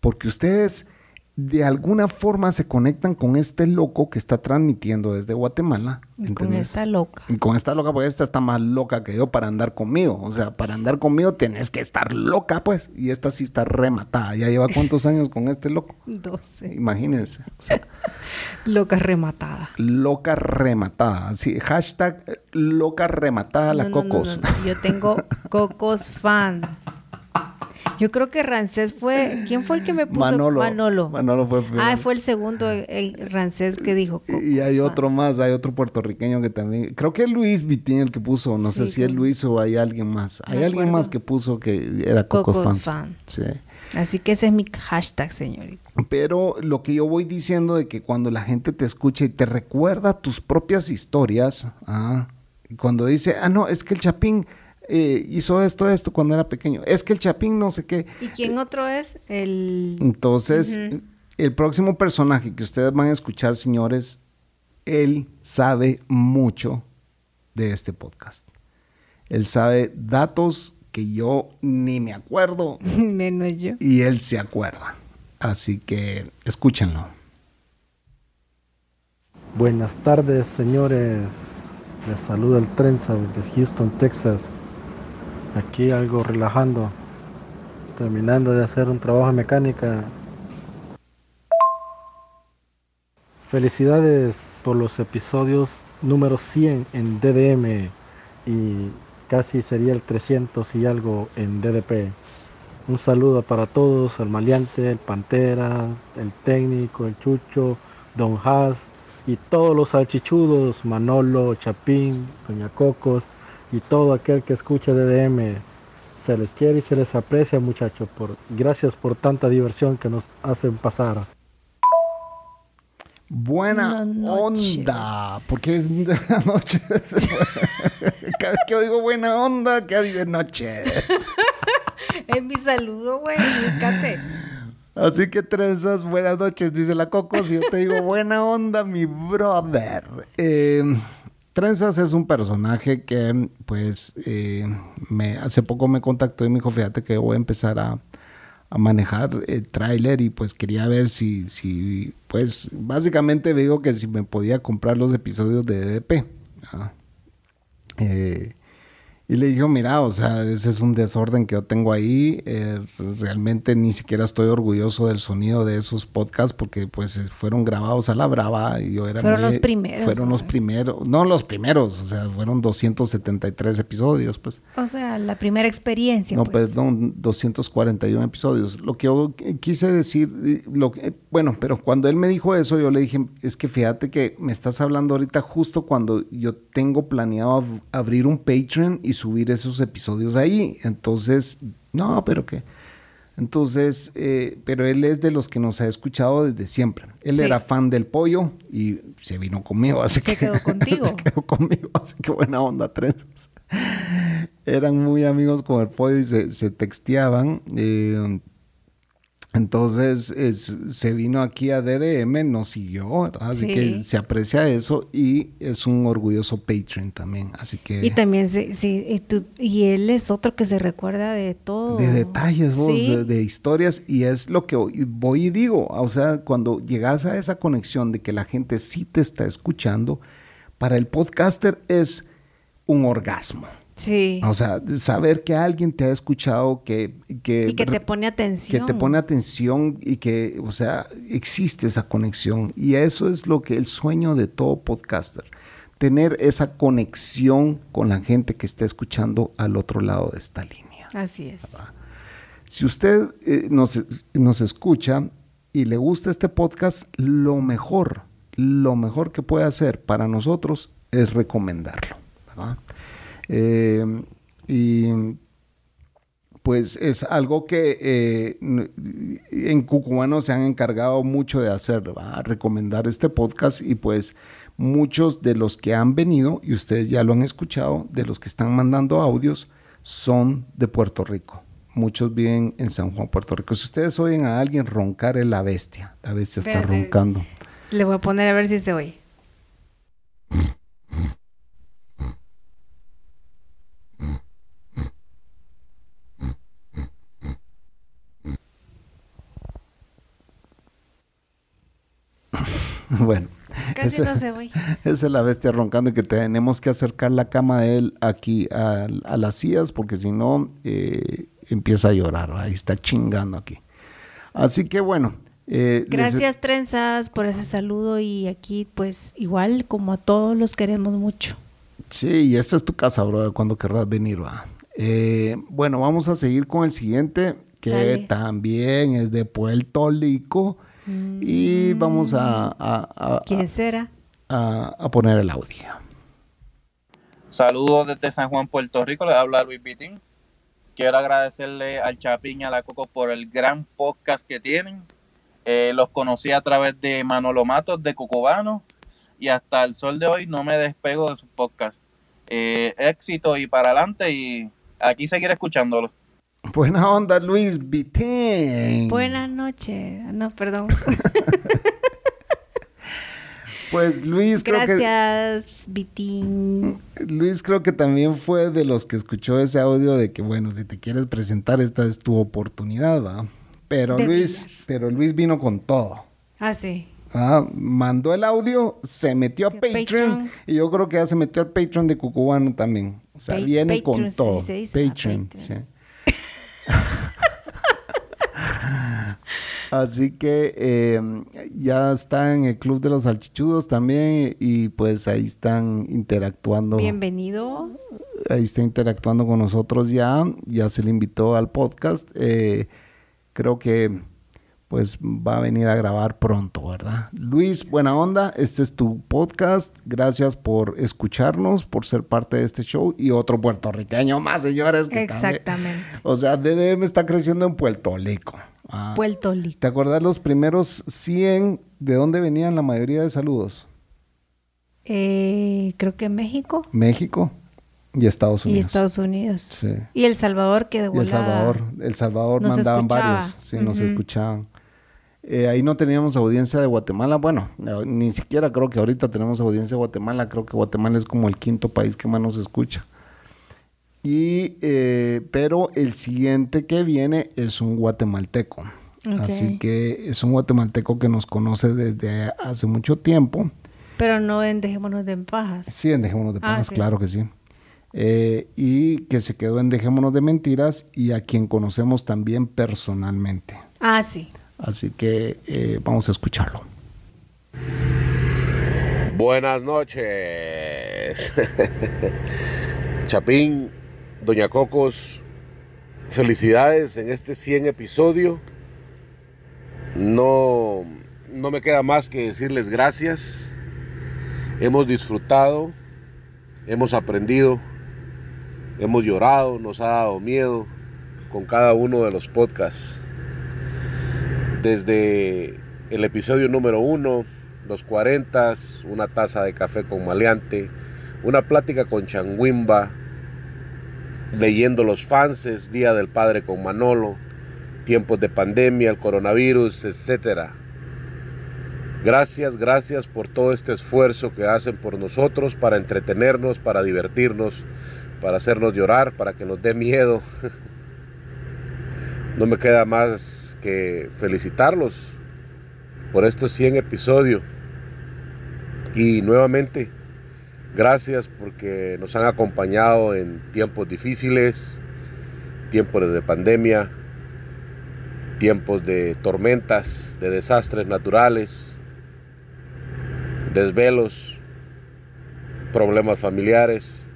Porque ustedes de alguna forma se conectan con este loco que está transmitiendo desde Guatemala. Y con esta loca. Y con esta loca, porque esta está más loca que yo para andar conmigo. O sea, para andar conmigo tenés que estar loca, pues. Y esta sí está rematada. ¿Ya lleva cuántos años con este loco? Doce. Imagínense. loca rematada. Loca rematada. Sí, hashtag loca rematada la Cocos. yo tengo Cocos fan. Yo creo que Rancés fue. ¿Quién fue el que me puso? Manolo. Manolo. Manolo fue. Ah, fue el segundo, el, Rancés que dijo. Y, hay otro más, hay otro puertorriqueño que también. Creo que es Luis Vitín el que puso. No sé si es Luis o hay alguien más. Hay alguien más que puso que era Cocos, Fan. Sí. Así que ese es mi hashtag, señorita. Pero lo que yo voy diciendo de que cuando la gente te escucha y te recuerda tus propias historias, ah, cuando dice, ah, no, es que el Chapín eh, hizo esto, esto cuando era pequeño. Es que el Chapín no sé qué. ¿Y quién otro es? El... Entonces, el próximo personaje que ustedes van a escuchar, señores, él sabe mucho de este podcast. Él sabe datos que yo ni me acuerdo. Menos yo. Y él se acuerda. Así que escúchenlo. Buenas tardes, señores. Les saluda el Trenza desde Houston, Texas aquí algo relajando, terminando de hacer un trabajo de mecánica. Felicidades por los episodios número 100 en DDM y casi sería el 300 y algo en DDP. Un saludo para todos, el maleante, el pantera, el técnico, el chucho, don Haas y todos los salchichudos, Manolo, Chapín, Doña Cocos, y todo aquel que escucha DDM. Se les quiere y se les aprecia, muchachos. Por, gracias por tanta diversión que nos hacen pasar. Buena onda, porque es buenas noches. Cada vez que digo buena onda, que de noches. es mi saludo, güey, Así que esas buenas noches, dice la Coco. Si yo te digo buena onda, mi brother. Eh, Trenzas es un personaje que, pues, eh, me, hace poco me contactó y me dijo, fíjate que voy a empezar a, manejar el tráiler y pues quería ver si, si, pues, básicamente digo que si me podía comprar los episodios de DDP. Eh, y le dijo, mira, o sea, ese es un desorden que yo tengo ahí. Eh, realmente ni siquiera estoy orgulloso del sonido de esos podcasts porque pues fueron grabados a la brava y yo era... Fueron los primeros. Fueron los primeros, no los primeros, o sea, fueron 273 episodios, pues. O sea, la primera experiencia. No, pues. perdón, 241 episodios. Lo que yo quise decir, lo que, bueno, pero cuando él me dijo eso, yo le dije, es que fíjate que me estás hablando ahorita justo cuando yo tengo planeado abrir un Patreon y subir esos episodios ahí. Entonces, no, pero que... Entonces, eh, pero él es de los que nos ha escuchado desde siempre. Él era fan del pollo y se vino conmigo. Así se quedó contigo. se quedó conmigo, así que buena onda, tres. Eran muy amigos con el pollo y se, texteaban. Eh, Entonces se vino aquí a DDM, nos siguió, Así que se aprecia eso y es un orgulloso Patreon también. Así que. Y también, sí, y, él es otro que se recuerda de todo. De detalles, vos, de, historias. Y es lo que voy y digo. O sea, cuando llegas a esa conexión de que la gente sí te está escuchando, para el podcaster es un orgasmo. Sí. O sea, saber que alguien te ha escuchado, que... que y que te pone atención. Que te pone atención y que, o sea, existe esa conexión. Y eso es lo que el sueño de todo podcaster. Tener esa conexión con la gente que está escuchando al otro lado de esta línea. Así es. Si usted eh, nos, nos escucha y le gusta este podcast, lo mejor, lo mejor que puede hacer para nosotros es recomendarlo. ¿verdad? Eh, y pues es algo que eh, en Cucubano se han encargado mucho de hacer, a recomendar este podcast y pues muchos de los que han venido, y ustedes ya lo han escuchado, de los que están mandando audios, son de Puerto Rico. Muchos viven en San Juan, Puerto Rico. Si ustedes oyen a alguien roncar, es la bestia. La bestia está roncando. Le voy a poner a ver si se oye. Bueno. Casi no se Esa es la bestia roncando y que tenemos que acercar la cama de él aquí a, las sillas porque si no eh, empieza a llorar. Ahí está chingando aquí. Así que bueno. Eh, Gracias Trenzas por ese saludo y aquí pues igual como a todos los queremos mucho. Sí, y esta es tu casa, bro, cuando querrás venir, va. Eh, bueno, vamos a seguir con el siguiente que también es de Puerto Rico. Y vamos a, ¿Quién será? A, poner el audio. Saludos desde San Juan, Puerto Rico. Le habla Luis Vitín. Quiero agradecerle al Chapín y a la Coco por el gran podcast que tienen. Eh, los conocí a través de Manolo Matos de Cucubano y hasta el sol de hoy no me despego de sus podcasts. Eh, éxito y para adelante y aquí seguir escuchándolo. Buena onda, Luis Vitín. Buenas noches. No, perdón. pues Luis creo que... Gracias, Vitín. Luis creo que también fue de los que escuchó ese audio de que, bueno, si te quieres presentar, esta es tu oportunidad, ¿va? Pero Luis, pero Luis vino con todo. Ah, sí. Ah, mandó el audio, se metió a Patreon, y yo creo que ya se metió al Patreon de Cucubano también. O sea, viene con todo. Patreon. Sí. Así que em, ya está en el Club de los Salchichudos también y pues ahí están interactuando. Bienvenidos. Ahí está interactuando con nosotros ya, ya se le invitó al podcast. Eh, creo que pues va a venir a grabar pronto, ¿verdad? Luis, buena onda, este es tu podcast. Gracias por escucharnos, por ser parte de este show y otro puertorriqueño más, señores. Exactamente. o sea, DDM está creciendo en Puerto Rico. Ah, Puerto Rico. ¿Te acuerdas los primeros 100? ¿De dónde venían la mayoría de saludos? Eh, creo que México. México. Y Estados Unidos. Y Estados Unidos. Sí. Y El Salvador, que de El Salvador. El Salvador mandaban varios. Sí, nos escuchaban. Eh, ahí no teníamos audiencia de Guatemala. Bueno, ni siquiera creo que ahorita tenemos audiencia de Guatemala. Creo que Guatemala es como el quinto país que más nos escucha. Y, eh, pero el siguiente que viene es un guatemalteco. Así que es un guatemalteco que nos conoce desde hace mucho tiempo. Pero no en Dejémonos de Pajas. Sí, en Dejémonos de ah, Pajas, claro que sí. Eh, y que se quedó en Dejémonos de Mentiras y a quien conocemos también personalmente. Ah, sí. Así que eh, vamos a escucharlo. Buenas noches. Chapín, Doña Cocos, felicidades en este 100 episodio. No, no me queda más que decirles gracias. Hemos disfrutado, hemos aprendido, hemos llorado, nos ha dado miedo con cada uno de los podcasts desde el episodio número uno, los 40, una taza de café con maleante, una plática con Changuimba, leyendo los fanses, Día del Padre con Manolo, tiempos de pandemia, el coronavirus, etcétera. Gracias, gracias por todo este esfuerzo que hacen por nosotros para entretenernos, para divertirnos, para hacernos llorar, para que nos dé miedo. No me queda más que felicitarlos por estos 100 episodios. Y nuevamente, gracias porque nos han acompañado en tiempos difíciles, tiempos de pandemia, tiempos de tormentas, de desastres naturales, desvelos, problemas familiares.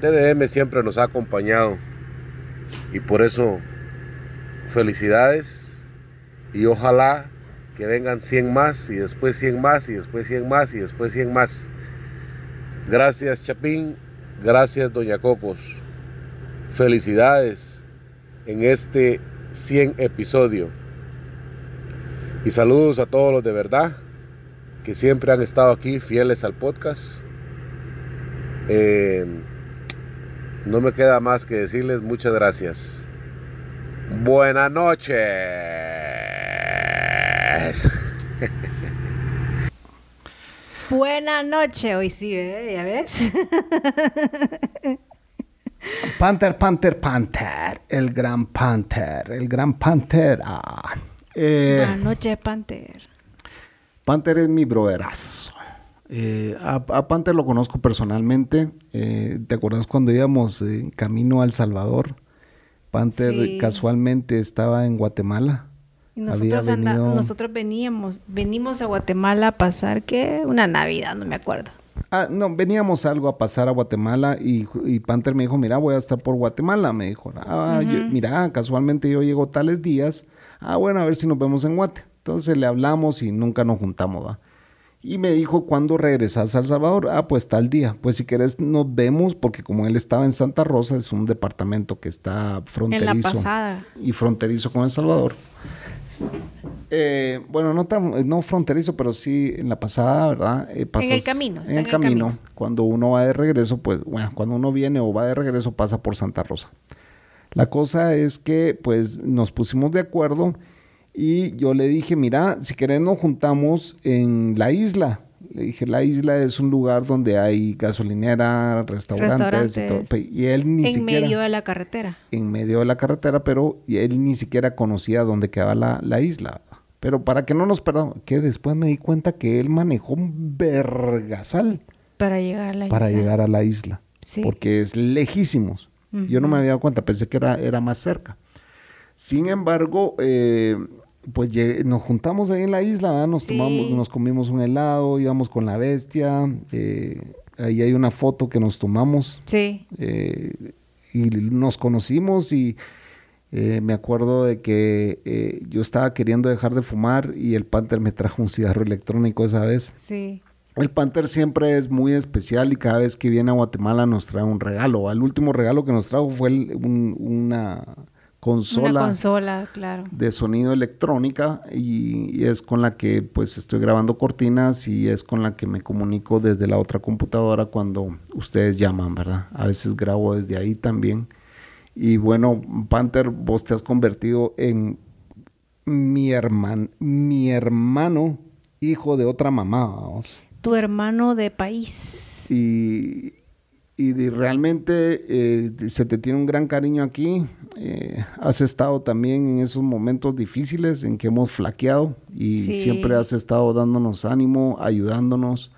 DDM siempre nos ha acompañado y por eso felicidades y ojalá que vengan 100 más y después 100 más y después 100 más y después 100 más. Gracias Chapín, gracias Doña Cocos. Felicidades en este 100 episodio. Y saludos a todos los de verdad que siempre han estado aquí fieles al podcast. Eh, no me queda más que decirles muchas gracias. Buenas noches. Buenas noches, hoy sí, ¿eh? ¿ya ves? Panther, Panther, Panther, el gran Panther, el gran Panther. Ah, eh, Buenas noches, Panther. Panther es mi brotherazo. Eh, a, Panther lo conozco personalmente. Eh, ¿Te acuerdas cuando íbamos en camino a El Salvador? Panther casualmente estaba en Guatemala. Y nosotros, nosotros veníamos, venimos a Guatemala a pasar, ¿qué? Una Navidad, no me acuerdo. Ah, no, veníamos algo a pasar a Guatemala y, y, Panther me dijo, mira, voy a estar por Guatemala. Me dijo, ah, mira, casualmente yo llego tales días. Ah, bueno, a ver si nos vemos en Guate. Entonces le hablamos y nunca nos juntamos, ¿va? Y me dijo, ¿cuándo regresas a El Salvador? Ah, pues tal día. Pues si querés nos vemos, porque como él estaba en Santa Rosa, es un departamento que está fronterizo. En la pasada. Y fronterizo con El Salvador. Eh, bueno, no tan, no fronterizo, pero sí en la pasada, ¿verdad? Eh, en el camino. en, el, camino. Cuando uno va de regreso, pues, bueno, cuando uno viene o va de regreso, pasa por Santa Rosa. La cosa es que, pues, nos pusimos de acuerdo y yo le dije, mira, si querés nos juntamos en la isla. Le dije, la isla es un lugar donde hay gasolinera, restaurantes, y todo. Y él ni siquiera... En medio de la carretera. En medio de la carretera, pero él ni siquiera conocía dónde quedaba la, la isla. Pero para que no nos perdamos, que después me di cuenta que él manejó un vergasal. Para llegar a la para llegar a la isla. Sí. Porque es lejísimos. Yo no me había dado cuenta, pensé que era, era más cerca. Sin embargo, eh, pues nos juntamos ahí en la isla, nos tomamos, nos comimos un helado, íbamos con la bestia, eh, ahí hay una foto que nos tomamos. Sí. Eh, y nos conocimos y eh, me acuerdo de que yo estaba queriendo dejar de fumar y el Panther me trajo un cigarro electrónico esa vez. Sí. El Panther siempre es muy especial y cada vez que viene a Guatemala nos trae un regalo. El último regalo que nos trajo fue una consola, consola claro. de sonido electrónica y, es con la que pues estoy grabando cortinas y es con la que me comunico desde la otra computadora cuando ustedes llaman, ¿verdad? A veces grabo desde ahí también. Y bueno, Panther, vos te has convertido en mi, hermano mi hermano, hijo de otra mamá. Tu hermano de país. Y, y realmente eh, se te tiene un gran cariño aquí. Eh, has estado también en esos momentos difíciles en que hemos flaqueado y siempre has estado dándonos ánimo, ayudándonos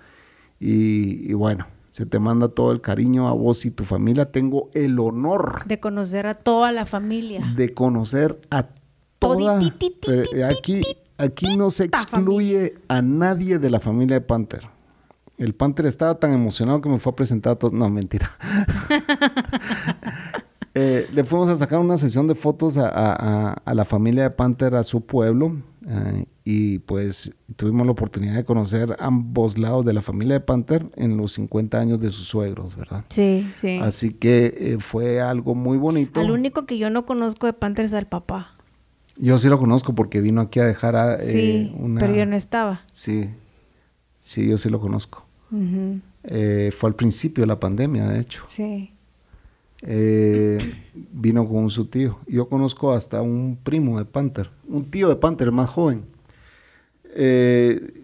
y, bueno, se te manda todo el cariño a vos y tu familia. Tengo el honor de conocer a toda la familia. De conocer a toda. Aquí, El Panther estaba tan emocionado que me fue a presentar todo. No, mentira. Eh, le fuimos a sacar una sesión de fotos a, la familia de Panther, a su pueblo. Eh, y pues tuvimos la oportunidad de conocer ambos lados de la familia de Panther en los 50 años de sus suegros, ¿verdad? Sí, sí. Así que eh, fue algo muy bonito. Al único que yo no conozco de Panther es al papá. Yo sí lo conozco porque vino aquí a dejar a, sí, pero yo no estaba. Sí, sí, yo sí lo conozco. Eh, fue al principio de la pandemia, de hecho. Sí. Eh, vino con su tío. Yo conozco hasta un primo de Panther, un tío de Panther más joven. Eh,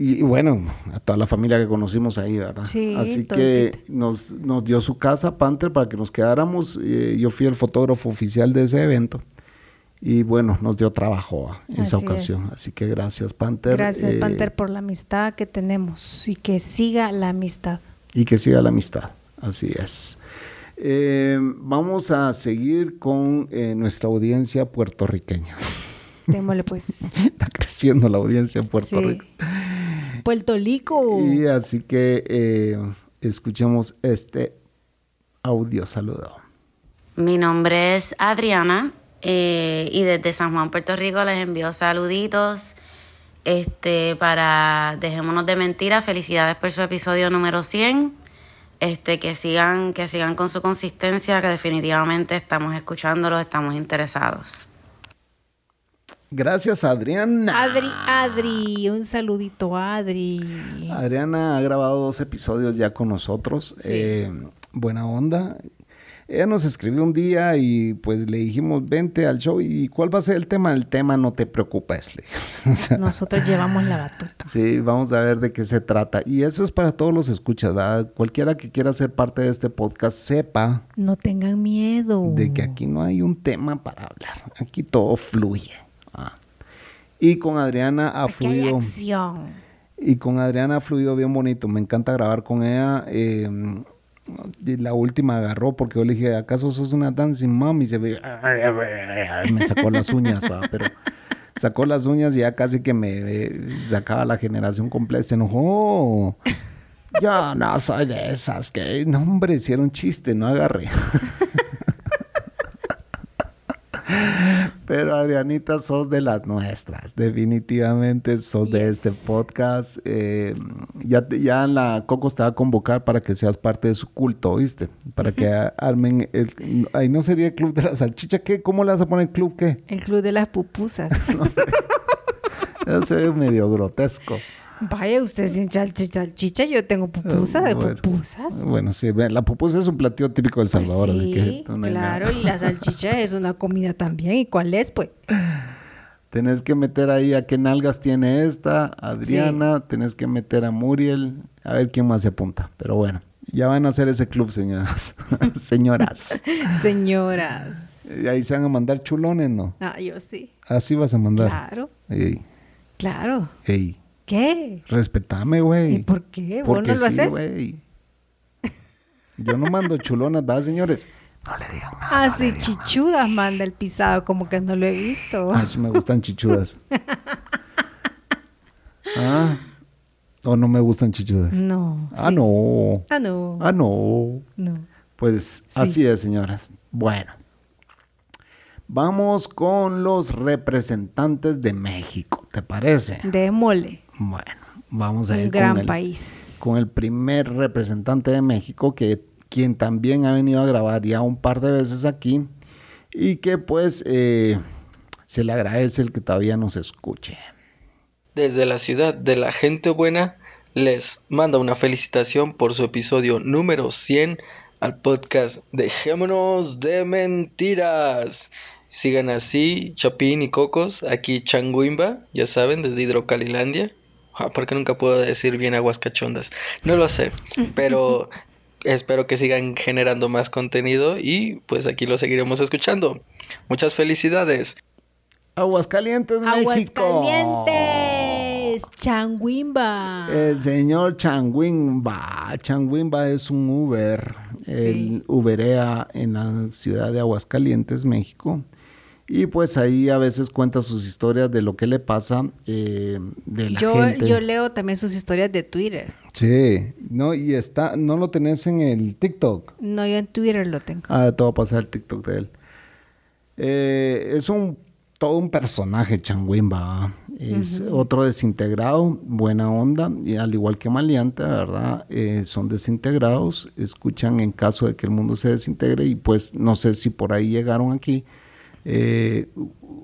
y, bueno, a toda la familia que conocimos ahí, ¿verdad? Sí, Así que nos, nos, dio su casa Panther para que nos quedáramos. Eh, yo fui el fotógrafo oficial de ese evento. Y bueno, nos dio trabajo en esa ocasión. Así que gracias, Panther. Gracias, eh, Panther, por la amistad que tenemos y que siga la amistad. Y que siga la amistad, así es. Eh, vamos a seguir con nuestra audiencia puertorriqueña. Démosle pues. Está creciendo la audiencia en Puerto Rico. Puerto Rico. Y así que eh, escuchemos este audio saludo. Mi nombre es Adriana eh, y desde San Juan, Puerto Rico les envío saluditos. Este, para Dejémonos de Mentiras, felicidades por su episodio número 100. Este, que sigan, que sigan con su consistencia, que definitivamente estamos escuchándolos, estamos interesados. Gracias, Adriana. Adri, Adri, un saludito, Adri. Adriana ha grabado dos episodios ya con nosotros. Eh, buena onda. Ella nos escribió un día y pues le dijimos, vente al show. ¿Y cuál va a ser el tema? El tema no te preocupes. Nosotros llevamos la batuta. Sí, vamos a ver de qué se trata. Y eso es para todos los escuchas, ¿verdad? Cualquiera que quiera ser parte de este podcast, sepa. No tengan miedo. De que aquí no hay un tema para hablar. Aquí todo fluye. Ah. Y con Adriana ha fluido. Y con Adriana ha fluido bien bonito. Me encanta grabar con ella. Eh, la última agarró porque yo le dije, ¿acaso sos una dancing mom? Y se ve, me sacó las uñas, pero sacó las uñas y ya casi que me sacaba la generación completa. Se enojó. Yo no soy de esas que, no hombre, hicieron chiste, no agarré. Pero Adrianita, sos de las nuestras. Definitivamente sos de este podcast. Eh, ya, ya la Coco te va a convocar para que seas parte de su culto, ¿viste? Para que armen el... Ahí no sería el club de la salchicha. ¿Qué? ¿Cómo le vas a poner el club qué? El club de las pupusas. Eso ve medio grotesco. Vaya, usted sin salchicha, yo tengo pupusas de pupusas. Bueno, sí, la pupusa es un platillo típico de El pues Salvador. sí, claro, y la salchicha es una comida también. ¿Y cuál es, pues? Tenés que meter ahí a qué nalgas tiene esta, Adriana, tenés que meter a Muriel, a ver quién más se apunta. Pero bueno, ya van a hacer ese club, señoras. Señoras. Señoras. Y ahí se van a mandar chulones, ¿no? Ah, yo sí. Así vas a mandar. Claro. Claro. Ey. ¿Qué? Respetame, güey. ¿Y por qué? ¿Vos no lo haces? Yo no mando chulonas, ¿verdad, señores? No le digan nada. Ah, sí, chichudas manda el pisado, como que no lo he visto. Ah, sí me gustan chichudas. ah. ¿O no me gustan chichudas? No. Ah, no. Ah, no. Ah, no. No. Pues así es, señoras. Bueno. Vamos con los representantes de México, ¿te parece? De mole. Bueno, vamos a ir Un gran país. con el primer representante de México que quien también ha venido a grabar ya un par de veces aquí y que pues eh, se le agradece el que todavía nos escuche. Desde la ciudad de la gente buena les manda una felicitación por su episodio número 100 al podcast Dejémonos de Mentiras. Sigan así, Chapín y Cocos, aquí Changuimba, ya saben, desde Hidrocalilandia. Ah, porque nunca puedo decir bien aguas cachondas. No lo sé, pero espero que sigan generando más contenido y pues aquí lo seguiremos escuchando. Muchas felicidades. Aguascalientes, México. Aguascalientes, Changuimba. El señor Changuimba. Changuimba es un Uber. Él Uberea en la ciudad de Aguascalientes, México. Y pues ahí a veces cuenta sus historias de lo que le pasa eh, de la yo, gente. Yo leo también sus historias de Twitter. Sí, no, y está, ¿no lo tenés en el TikTok? No, yo en Twitter lo tengo. Ah, te voy a pasar el TikTok de él. Eh, es un todo un personaje, Changuimba. Es otro desintegrado, buena onda, y al igual que Maleante, ¿verdad? Eh, son desintegrados, escuchan en caso de que el mundo se desintegre y pues no sé si por ahí llegaron aquí Eh,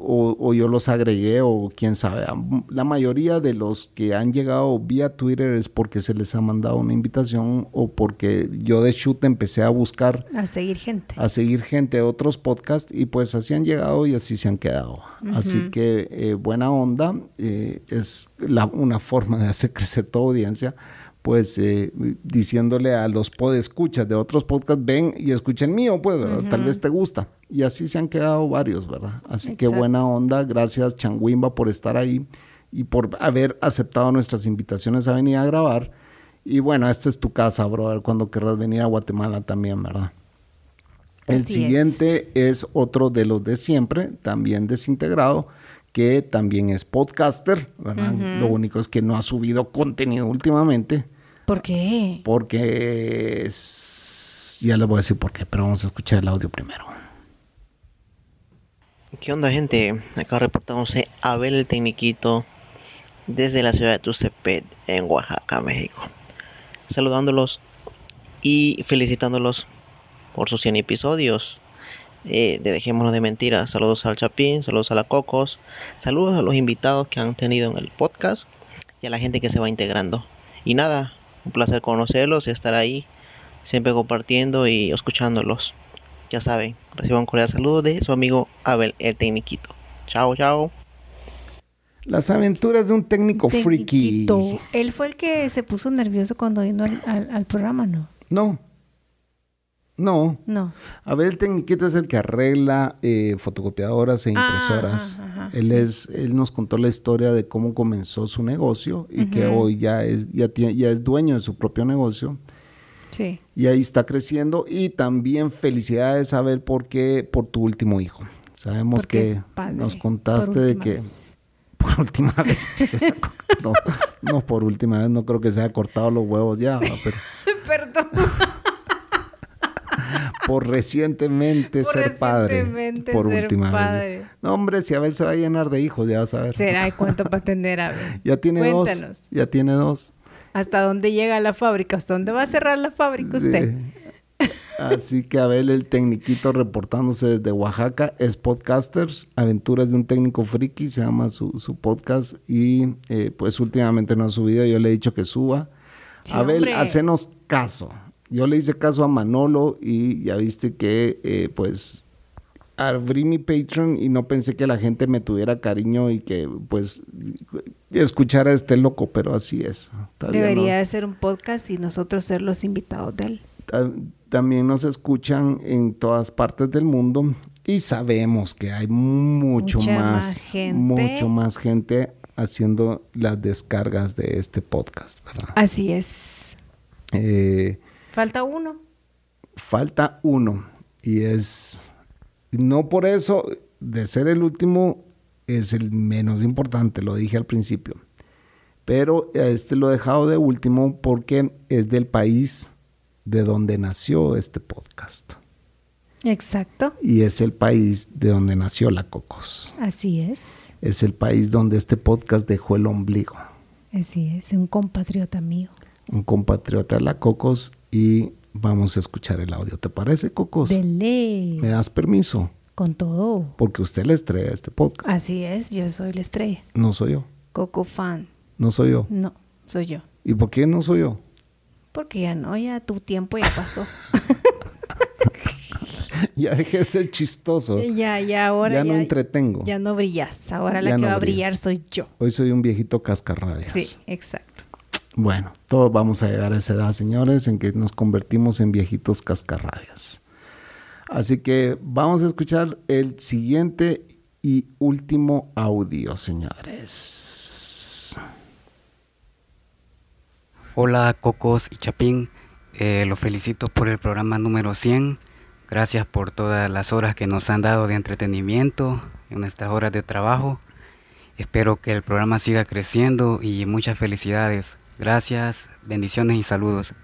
o, yo los agregué o quién sabe. La mayoría de los que han llegado vía Twitter es porque se les ha mandado una invitación o porque yo de shoot empecé a buscar. A seguir gente. A seguir gente de otros podcasts y pues así han llegado y así se han quedado. Así que eh, buena onda. Eh, es la, una forma de hacer crecer tu audiencia pues eh, diciéndole a los podescuchas de otros podcasts, ven y escuchen mío, pues tal vez te gusta. Y así se han quedado varios, ¿verdad? Así que buena onda, gracias Changuimba por estar ahí y por haber aceptado nuestras invitaciones a venir a grabar. Y bueno, esta es tu casa, brother, cuando querrás venir a Guatemala también, ¿verdad? El siguiente es. otro de los de siempre, también desintegrado, que también es podcaster, ¿verdad? Lo único es que no ha subido contenido últimamente, ¿Por qué? Porque ya les voy a decir por qué, pero vamos a escuchar el audio primero. ¿Qué onda gente? Acá reportamos Abel el Tecniquito desde la ciudad de Tuxtepec en Oaxaca, México. Saludándolos y felicitándolos por sus 100 episodios eh, de Dejémonos de Mentiras. Saludos al Chapín, saludos a la Cocos, saludos a los invitados que han tenido en el podcast y a la gente que se va integrando. Y nada, un placer conocerlos y estar ahí, siempre compartiendo y escuchándolos. Ya saben, reciban un cordial saludo de su amigo Abel, el Tecniquito. Chao, chao. Las aventuras de un técnico friki. Él fue el que se puso nervioso cuando vino al, programa, ¿no? No. No. No. Abel el Tecniquito es el que arregla eh, fotocopiadoras e ah, impresoras. él es, él nos contó la historia de cómo comenzó su negocio y que hoy ya es, ya, tiene, ya es dueño de su propio negocio. Sí. Y ahí está creciendo. Y también felicidades, Abel, porque por tu último hijo. Sabemos que nos contaste de que por última vez. no, no, por última vez, no creo que se haya cortado los huevos ya. Pero... Perdón por recientemente ser padre. Por última vez. No, hombre, si Abel se va a llenar de hijos, ya vas a ver. ¿Será? ¿Y cuánto para atender a Abel? ya tiene dos. Ya tiene dos. ¿Hasta dónde llega la fábrica? ¿Hasta dónde va a cerrar la fábrica usted? Así que Abel, el tecniquito reportándose desde Oaxaca, es Podcasters, Aventuras de un técnico friki, se llama su, podcast. Y eh, pues últimamente no ha subido, yo le he dicho que suba. Abel, hacenos caso yo le hice caso a Manolo y ya viste que eh, pues abrí mi Patreon y no pensé que la gente me tuviera cariño y que pues escuchara a este loco, pero así es. Debería de ser un podcast y nosotros ser los invitados de él. También nos escuchan en todas partes del mundo y sabemos que hay mucho más, gente. mucho más gente haciendo las descargas de este podcast, ¿verdad? Así es. Eh, Falta uno. Falta uno. Y es, no por eso, de ser el último, es el menos importante, lo dije al principio. Pero este lo he dejado de último porque es del país de donde nació este podcast. Exacto. Y es el país de donde nació la Cocos. Así es. Es el país donde este podcast dejó el ombligo. Así es, un compatriota mío. Un compatriota de la Cocos y vamos a escuchar el audio. ¿Te parece, Cocos? Dele. ¿Me das permiso? Con todo. Porque usted le estrella este podcast. Así es, yo soy la estrella. No soy yo. Coco fan. No soy yo. No, soy yo. ¿Y por qué no soy yo? Porque ya no, ya tu tiempo ya pasó. ya dejé de ser chistoso. Ya, ya, ahora. Ya, no entretengo. Ya no brillas. Ahora la que va a brillar soy yo. Hoy soy un viejito cascarrabias. Sí, exacto. Bueno, todos vamos a llegar a esa edad, señores, en que nos convertimos en viejitos cascarrabias. Así que vamos a escuchar el siguiente y último audio, señores. Hola, Cocos y Chapín. Eh, los felicito por el programa número 100. Gracias por todas las horas que nos han dado de entretenimiento en nuestras horas de trabajo. Espero que el programa siga creciendo y muchas felicidades. Gracias, bendiciones y saludos.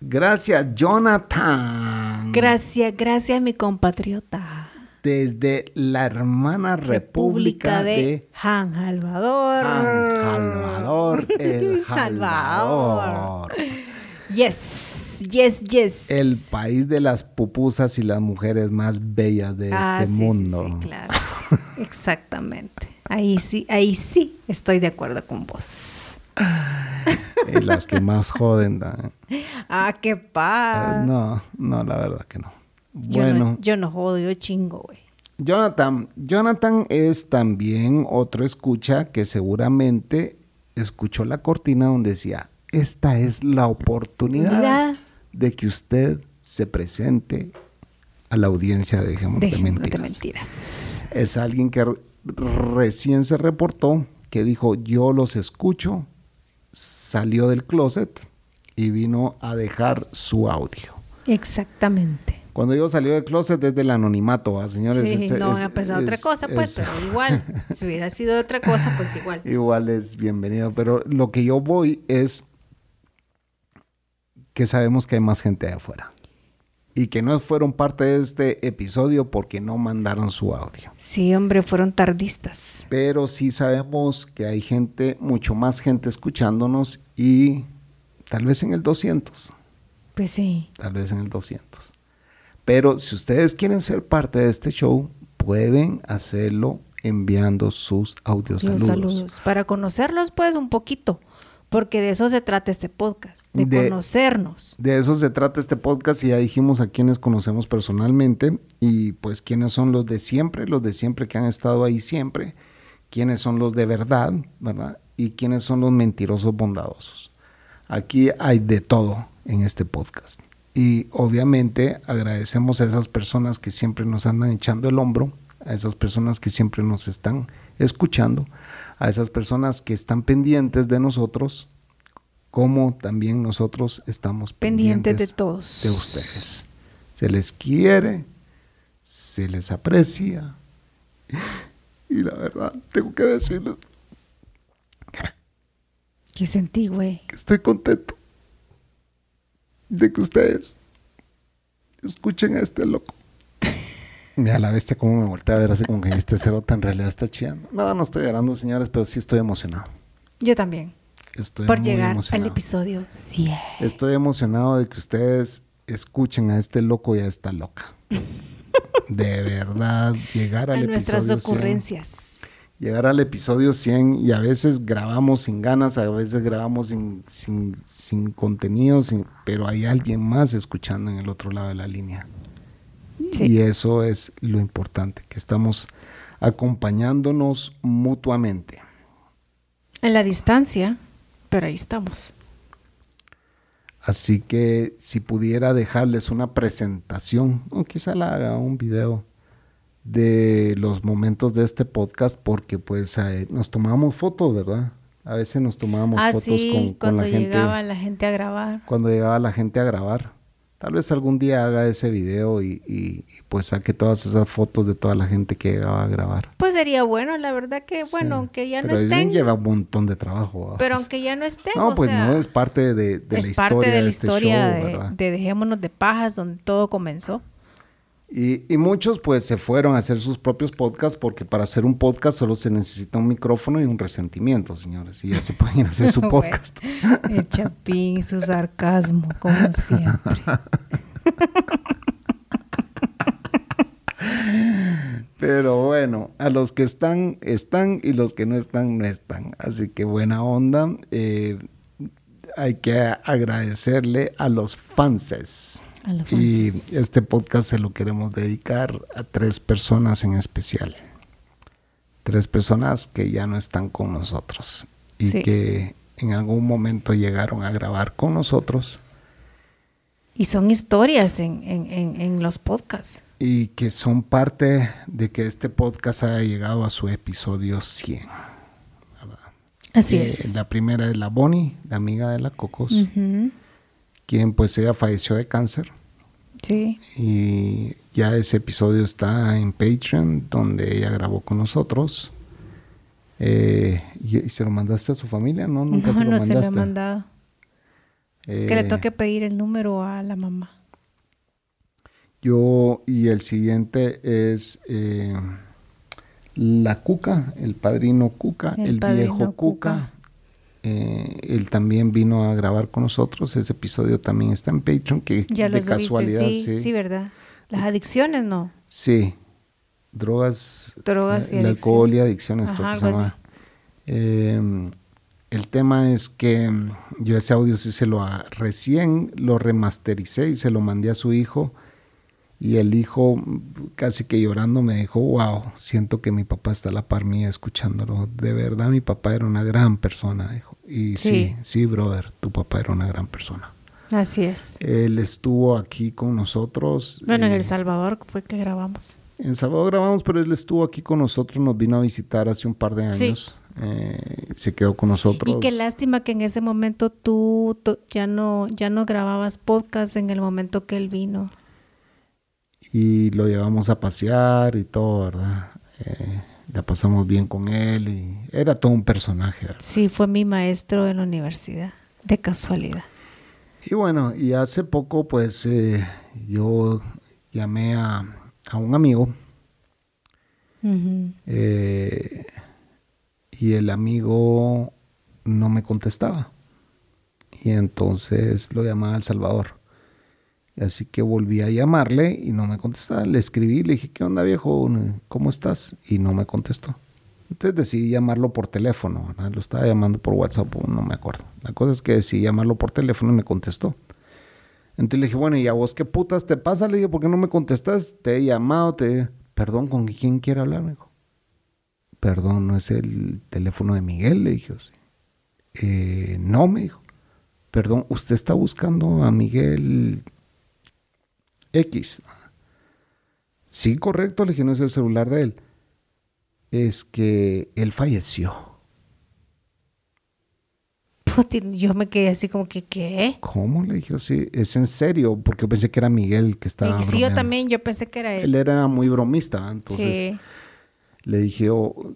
Gracias, Jonathan. Gracias, gracias, mi compatriota. Desde la hermana República, de, Han Salvador. Han Salvador, el Salvador. Yes, yes, yes. El país de las pupusas y las mujeres más bellas de Ah, este sí, sí, mundo. sí, claro. Exactamente. Ahí sí, ahí sí estoy de acuerdo con vos. Las que más joden. ¿da? Ah, qué paz. Eh, no, no, la verdad que no. Yo Bueno, no, yo no jodo, yo chingo, güey. Jonathan, Jonathan es también otro escucha que seguramente escuchó la cortina donde decía, esta es la oportunidad Mira. de que usted se presente a la audiencia de Dejémonos de Dejémonos de Mentiras. mentiras. Es alguien que re- recién se reportó, que dijo, yo los escucho, salió del closet y vino a dejar su audio. Exactamente. Cuando digo salió del closet desde el anonimato, ¿va, señores? Sí, Es- no es- ha pensado otra es- cosa, pues, es- pero igual. Si hubiera sido otra cosa, pues igual. Igual es bienvenido, pero lo que yo voy es que sabemos que hay más gente de afuera y que no fueron parte de este episodio porque no mandaron su audio. Sí, hombre, fueron tardistas. Pero sí sabemos que hay gente, mucho más gente escuchándonos y tal vez en el 200, Pues sí. tal vez en el 200. Pero si ustedes quieren ser parte de este show, pueden hacerlo enviando sus audios saludos. saludos. Para conocerlos, pues, un poquito. Porque de eso se trata este podcast. De, De- conocernos. De eso se trata este podcast y ya dijimos a quienes conocemos personalmente y pues quiénes son los de siempre, los de siempre que han estado ahí siempre, quiénes son los de verdad, ¿verdad? Y quiénes son los mentirosos bondadosos. Aquí hay de todo en este podcast. Y obviamente agradecemos a esas personas que siempre nos andan echando el hombro, a esas personas que siempre nos están escuchando, a esas personas que están pendientes de nosotros, como también nosotros estamos Pendientes pendientes, de todos. de ustedes. Se les quiere, se les aprecia. Y la verdad, tengo que decirles ¿Qué sentí, güey? que estoy contento de que ustedes escuchen a este loco. Mira la bestia cómo me voltea a ver así como que este cerote en realidad está chillando. No, no estoy llorando, señores, pero sí estoy emocionado. Yo también. Estoy por muy llegar emocionado. al episodio 100. Estoy emocionado de que ustedes escuchen a este loco y a esta loca. De verdad, llegar al A nuestras episodio 100, ocurrencias. llegar al episodio 100 y a veces grabamos sin ganas, a veces grabamos sin, sin, sin contenido, sin- pero hay alguien más escuchando en el otro lado de la línea. Y eso es lo importante, que estamos acompañándonos mutuamente. En la distancia, pero ahí estamos. Así que si pudiera dejarles una presentación, o quizá la haga un video de los momentos de este podcast, porque pues eh, nos tomamos fotos, ¿verdad? A veces nos tomábamos ah, fotos sí, con, con cuando la gente. llegaba la gente a grabar. Cuando llegaba la gente a grabar. Tal vez algún día haga ese video y, y- y, pues saque todas esas fotos de toda la gente que llegaba a grabar. Pues sería bueno, la verdad que, bueno, aunque ya no Pero estén, lleva un montón de trabajo. pero aunque ya no estén, no, o pues sea, no, es parte de, de es la parte historia de la este historia show, de, ¿verdad? de Dejémonos de Pajas, donde todo comenzó. Y, y muchos pues se fueron a hacer sus propios podcasts porque para hacer un podcast solo se necesita un micrófono y un resentimiento, señores. Y ya se pueden ir a hacer su podcast. El chapín, su sarcasmo, como siempre. Pero bueno, a los que están, están y los que no están, no están. Así que buena onda. Eh, hay que agradecerle a los fanses. Y este podcast se lo queremos dedicar a tres personas en especial. Tres personas que ya no están con nosotros y Sí. que en algún momento llegaron a grabar con nosotros Y son historias en, en, en, en los podcasts. y que son parte de que este podcast haya llegado a su episodio 100. Así Eh, es. La primera es la Bonnie, la amiga de la Cocos, Ujú, quien pues ella falleció de cáncer. Sí. Y ya ese episodio está en Patreon, donde ella grabó con nosotros. Eh, y, y se lo mandaste a su familia? No, nunca No, se lo no mandaste. se lo he mandado. es que le Eh, tengo que pedir el número a la mamá. Yo, y el siguiente es eh, la Cuca, el padrino Cuca, El viejo Cuca. Cuca. Eh, él también vino a grabar con nosotros. Ese episodio también está en Patreon, que ya de casualidad. sí, sí, ¿verdad? Las adicciones, ¿no? Sí. Drogas. Drogas y El alcohol y adicciones, que se llama. Eh, el tema es que mm, yo ese audio sí se lo recién lo remastericé y se lo mandé a su hijo. Y el hijo, mm, casi que llorando, me dijo, wow, siento que mi papá está a la par mía escuchándolo. De verdad, mi papá era una gran persona, dijo. Y sí, sí, brother, tu papá era una gran persona. Así es. Él estuvo aquí con nosotros. Bueno, en El Salvador fue que grabamos. En El Salvador grabamos, pero él estuvo aquí con nosotros, nos vino a visitar hace un par de años. Eh, se quedó con nosotros. Y qué lástima que en ese momento tú, ya no ya no grababas podcast en el momento que él vino. Y lo llevamos a pasear y todo, ¿verdad? Eh, la pasamos bien con él y era todo un personaje. Sí, fue mi maestro en la universidad, de casualidad. Y bueno, y hace poco pues eh, yo llamé a, a un amigo y el amigo no me contestaba. Y entonces lo llamaba El Salvador. Así que volví a llamarle y no me contestaba. Le escribí, le dije, ¿qué onda viejo? ¿Cómo estás? Y no me contestó. Entonces decidí llamarlo por teléfono. Lo estaba llamando por WhatsApp, no me acuerdo. La cosa es que decidí llamarlo por teléfono y me contestó. Entonces le dije, bueno, ¿y a vos qué putas te pasa? Le dije, ¿por qué no me contestas? Te he llamado, te... Perdón, ¿con quién quiere hablar? Me dijo perdón, ¿no es el teléfono de Miguel? Le dije, eh, no, me dijo, perdón, usted está buscando a Miguel X. Sí, correcto, le dije, no es el celular de él. Es que él falleció. Yo me quedé así como que, ¿qué? ¿Cómo? Le dije, sí, es en serio, porque pensé que era Miguel que estaba. Sí, yo también, yo pensé que era él. Él era muy bromista, entonces. Sí. Le dije, oh,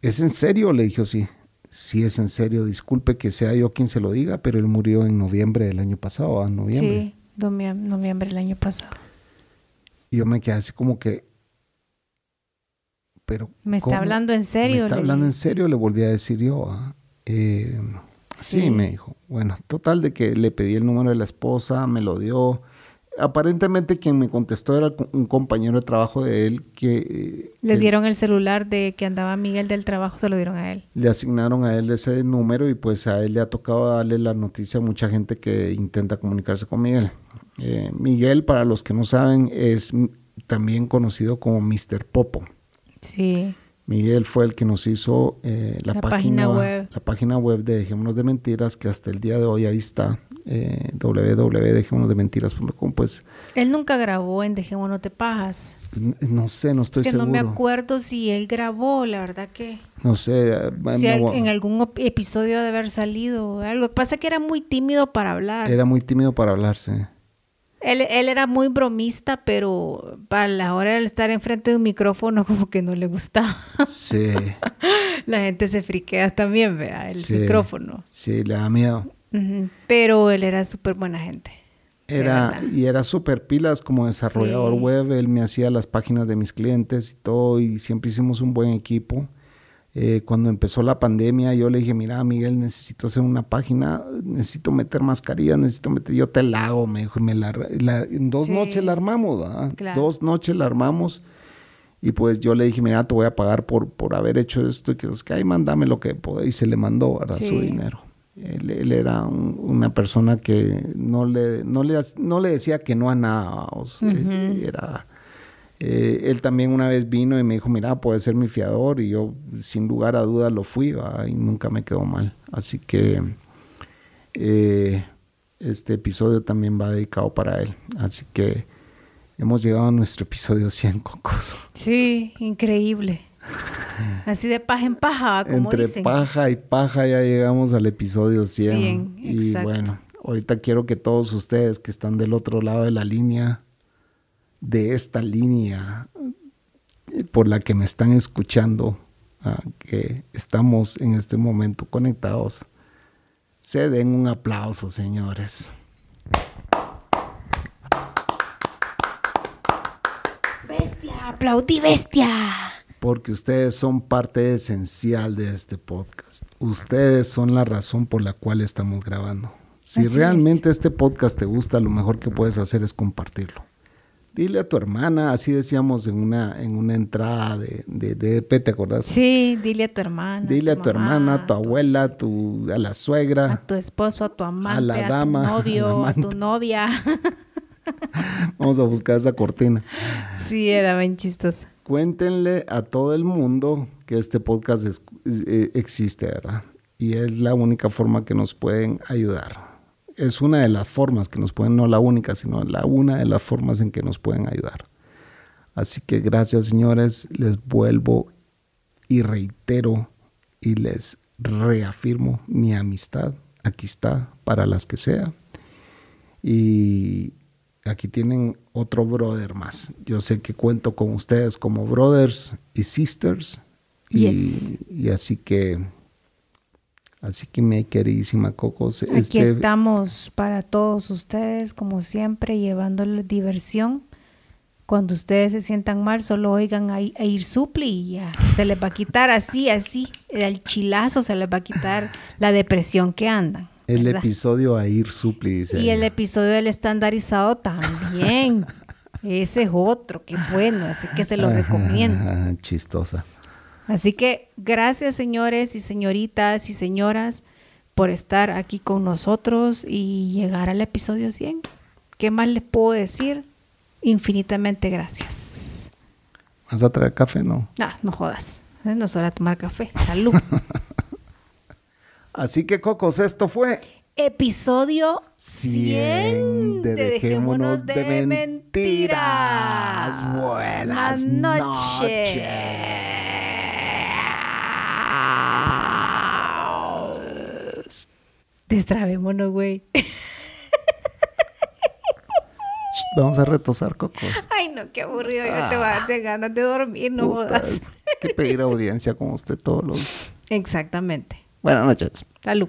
¿es en serio? Le dije, sí. Sí, es en serio. Disculpe que sea yo quien se lo diga, pero él murió en noviembre del año pasado, ¿a noviembre? Sí, noviembre del año pasado. Y yo me quedé así como que... Pero, ¿Me está hablando en serio? Me está hablando en serio, le volví a decir yo. ¿ah? Eh, sí, me dijo. Bueno, total de que le pedí el número de la esposa, me lo dio aparentemente quien me contestó era un compañero de trabajo de él que... Eh, le dieron el celular de que andaba Miguel del trabajo, se lo dieron a él. Le asignaron a él ese número y pues a él le ha tocado darle la noticia a mucha gente que intenta comunicarse con Miguel. Eh, Miguel, para los que no saben, es también conocido como Mr. Popo. Sí. Miguel fue el que nos hizo eh, la, página, web. La página web de Dejémonos de Mentiras, que hasta el día de hoy ahí está, eh, www.dejémonosdementiras.com. Pues, él nunca grabó en Dejémonos de Pajas. No sé, no estoy es que no me acuerdo si él grabó, la verdad que... No sé. Eh, si en algún episodio de haber salido algo. Lo que pasa es que era muy tímido para hablar. Era muy tímido para hablar, sí. Él, él, era muy bromista, pero para la hora de estar enfrente de un micrófono como que no le gustaba. Sí. la gente se friquea también, vea, el micrófono. Sí, le da miedo. Pero él era súper buena gente. Era, y era súper pilas como desarrollador web. Él me hacía las páginas de mis clientes y todo, y siempre hicimos un buen equipo. Eh, cuando empezó la pandemia, yo le dije, mira, Miguel, necesito hacer una página, necesito meter mascarilla, necesito meter, yo te la hago, me dijo, me la, en dos noches la armamos, Dos noches la armamos. Y pues yo le dije, mira, te voy a pagar por, por haber hecho esto, y que los que hay, mándame lo que pueda. Y se le mandó, ¿verdad? Su dinero. Él, era una persona que no le, no, le, no le decía que no a nada. Era eh, él también una vez vino y me dijo, mira, puede ser mi fiador y yo sin lugar a dudas lo fui y nunca me quedó mal. Así que eh, este episodio también va dedicado para él. Así que hemos llegado a nuestro episodio 100, Cocos. Sí, increíble. Así de paja en paja, como Entre paja y paja ya llegamos al episodio 100. y bueno, ahorita quiero que todos ustedes que están del otro lado de la línea de esta línea por la que me están escuchando, ah, que estamos en este momento conectados, se den un aplauso, señores. Bestia, aplaudí bestia. Porque ustedes son parte esencial de este podcast. Ustedes son la razón por la cual estamos grabando. Si realmente este podcast te gusta, lo mejor que puedes hacer es compartirlo. Dile a tu hermana, así decíamos en una, en una entrada de, de, ¿te acordás? Sí, dile a tu hermana. Dile a tu, hermana, a tu abuela, a, tu, a la suegra. A tu esposo, a tu amante, a la dama, a tu novio, a, tu novia. Vamos a buscar esa cortina. Sí, era bien chistosa. Cuéntenle a todo el mundo que este podcast eh, existe, ¿verdad? Y es la única forma que nos pueden ayudar es una de las formas que nos pueden, no la única, sino la una de las formas en que nos pueden ayudar. Así que gracias señores, les vuelvo y reitero y les reafirmo mi amistad. Aquí está, para las que sea. Y aquí tienen otro brother más. Yo sé que cuento con ustedes como brothers y sisters. y así que Así que mi queridísima Cocos. Aquí este estamos para todos ustedes, como siempre, llevándoles diversión. Cuando ustedes se sientan mal, solo oigan a, ir supli y ya se les va a quitar así, así. El chilazo se les va a quitar la depresión que andan. El episodio a ir supli, dice. Y el episodio del estandarizado también. Ese es otro, qué bueno, así que se lo recomiendo. chistosa. Así que gracias señores y señoritas y señoras por estar aquí con nosotros y llegar al episodio 100. ¿Qué más les puedo decir? Infinitamente gracias. ¿Vas a traer café? No. No, no jodas. No es hora de tomar café. Salud. Así que, Cocos, esto fue episodio 100 de Dejémonos de, mentiras. Buenas noches. Destrabémonos, güey. Vamos a retosar, Cocos. Ay, no, qué aburrido. Ya te vas de ganas de dormir, no jodas. Hay que pedir audiencia con usted todos los. Exactamente. Buenas noches. Salud.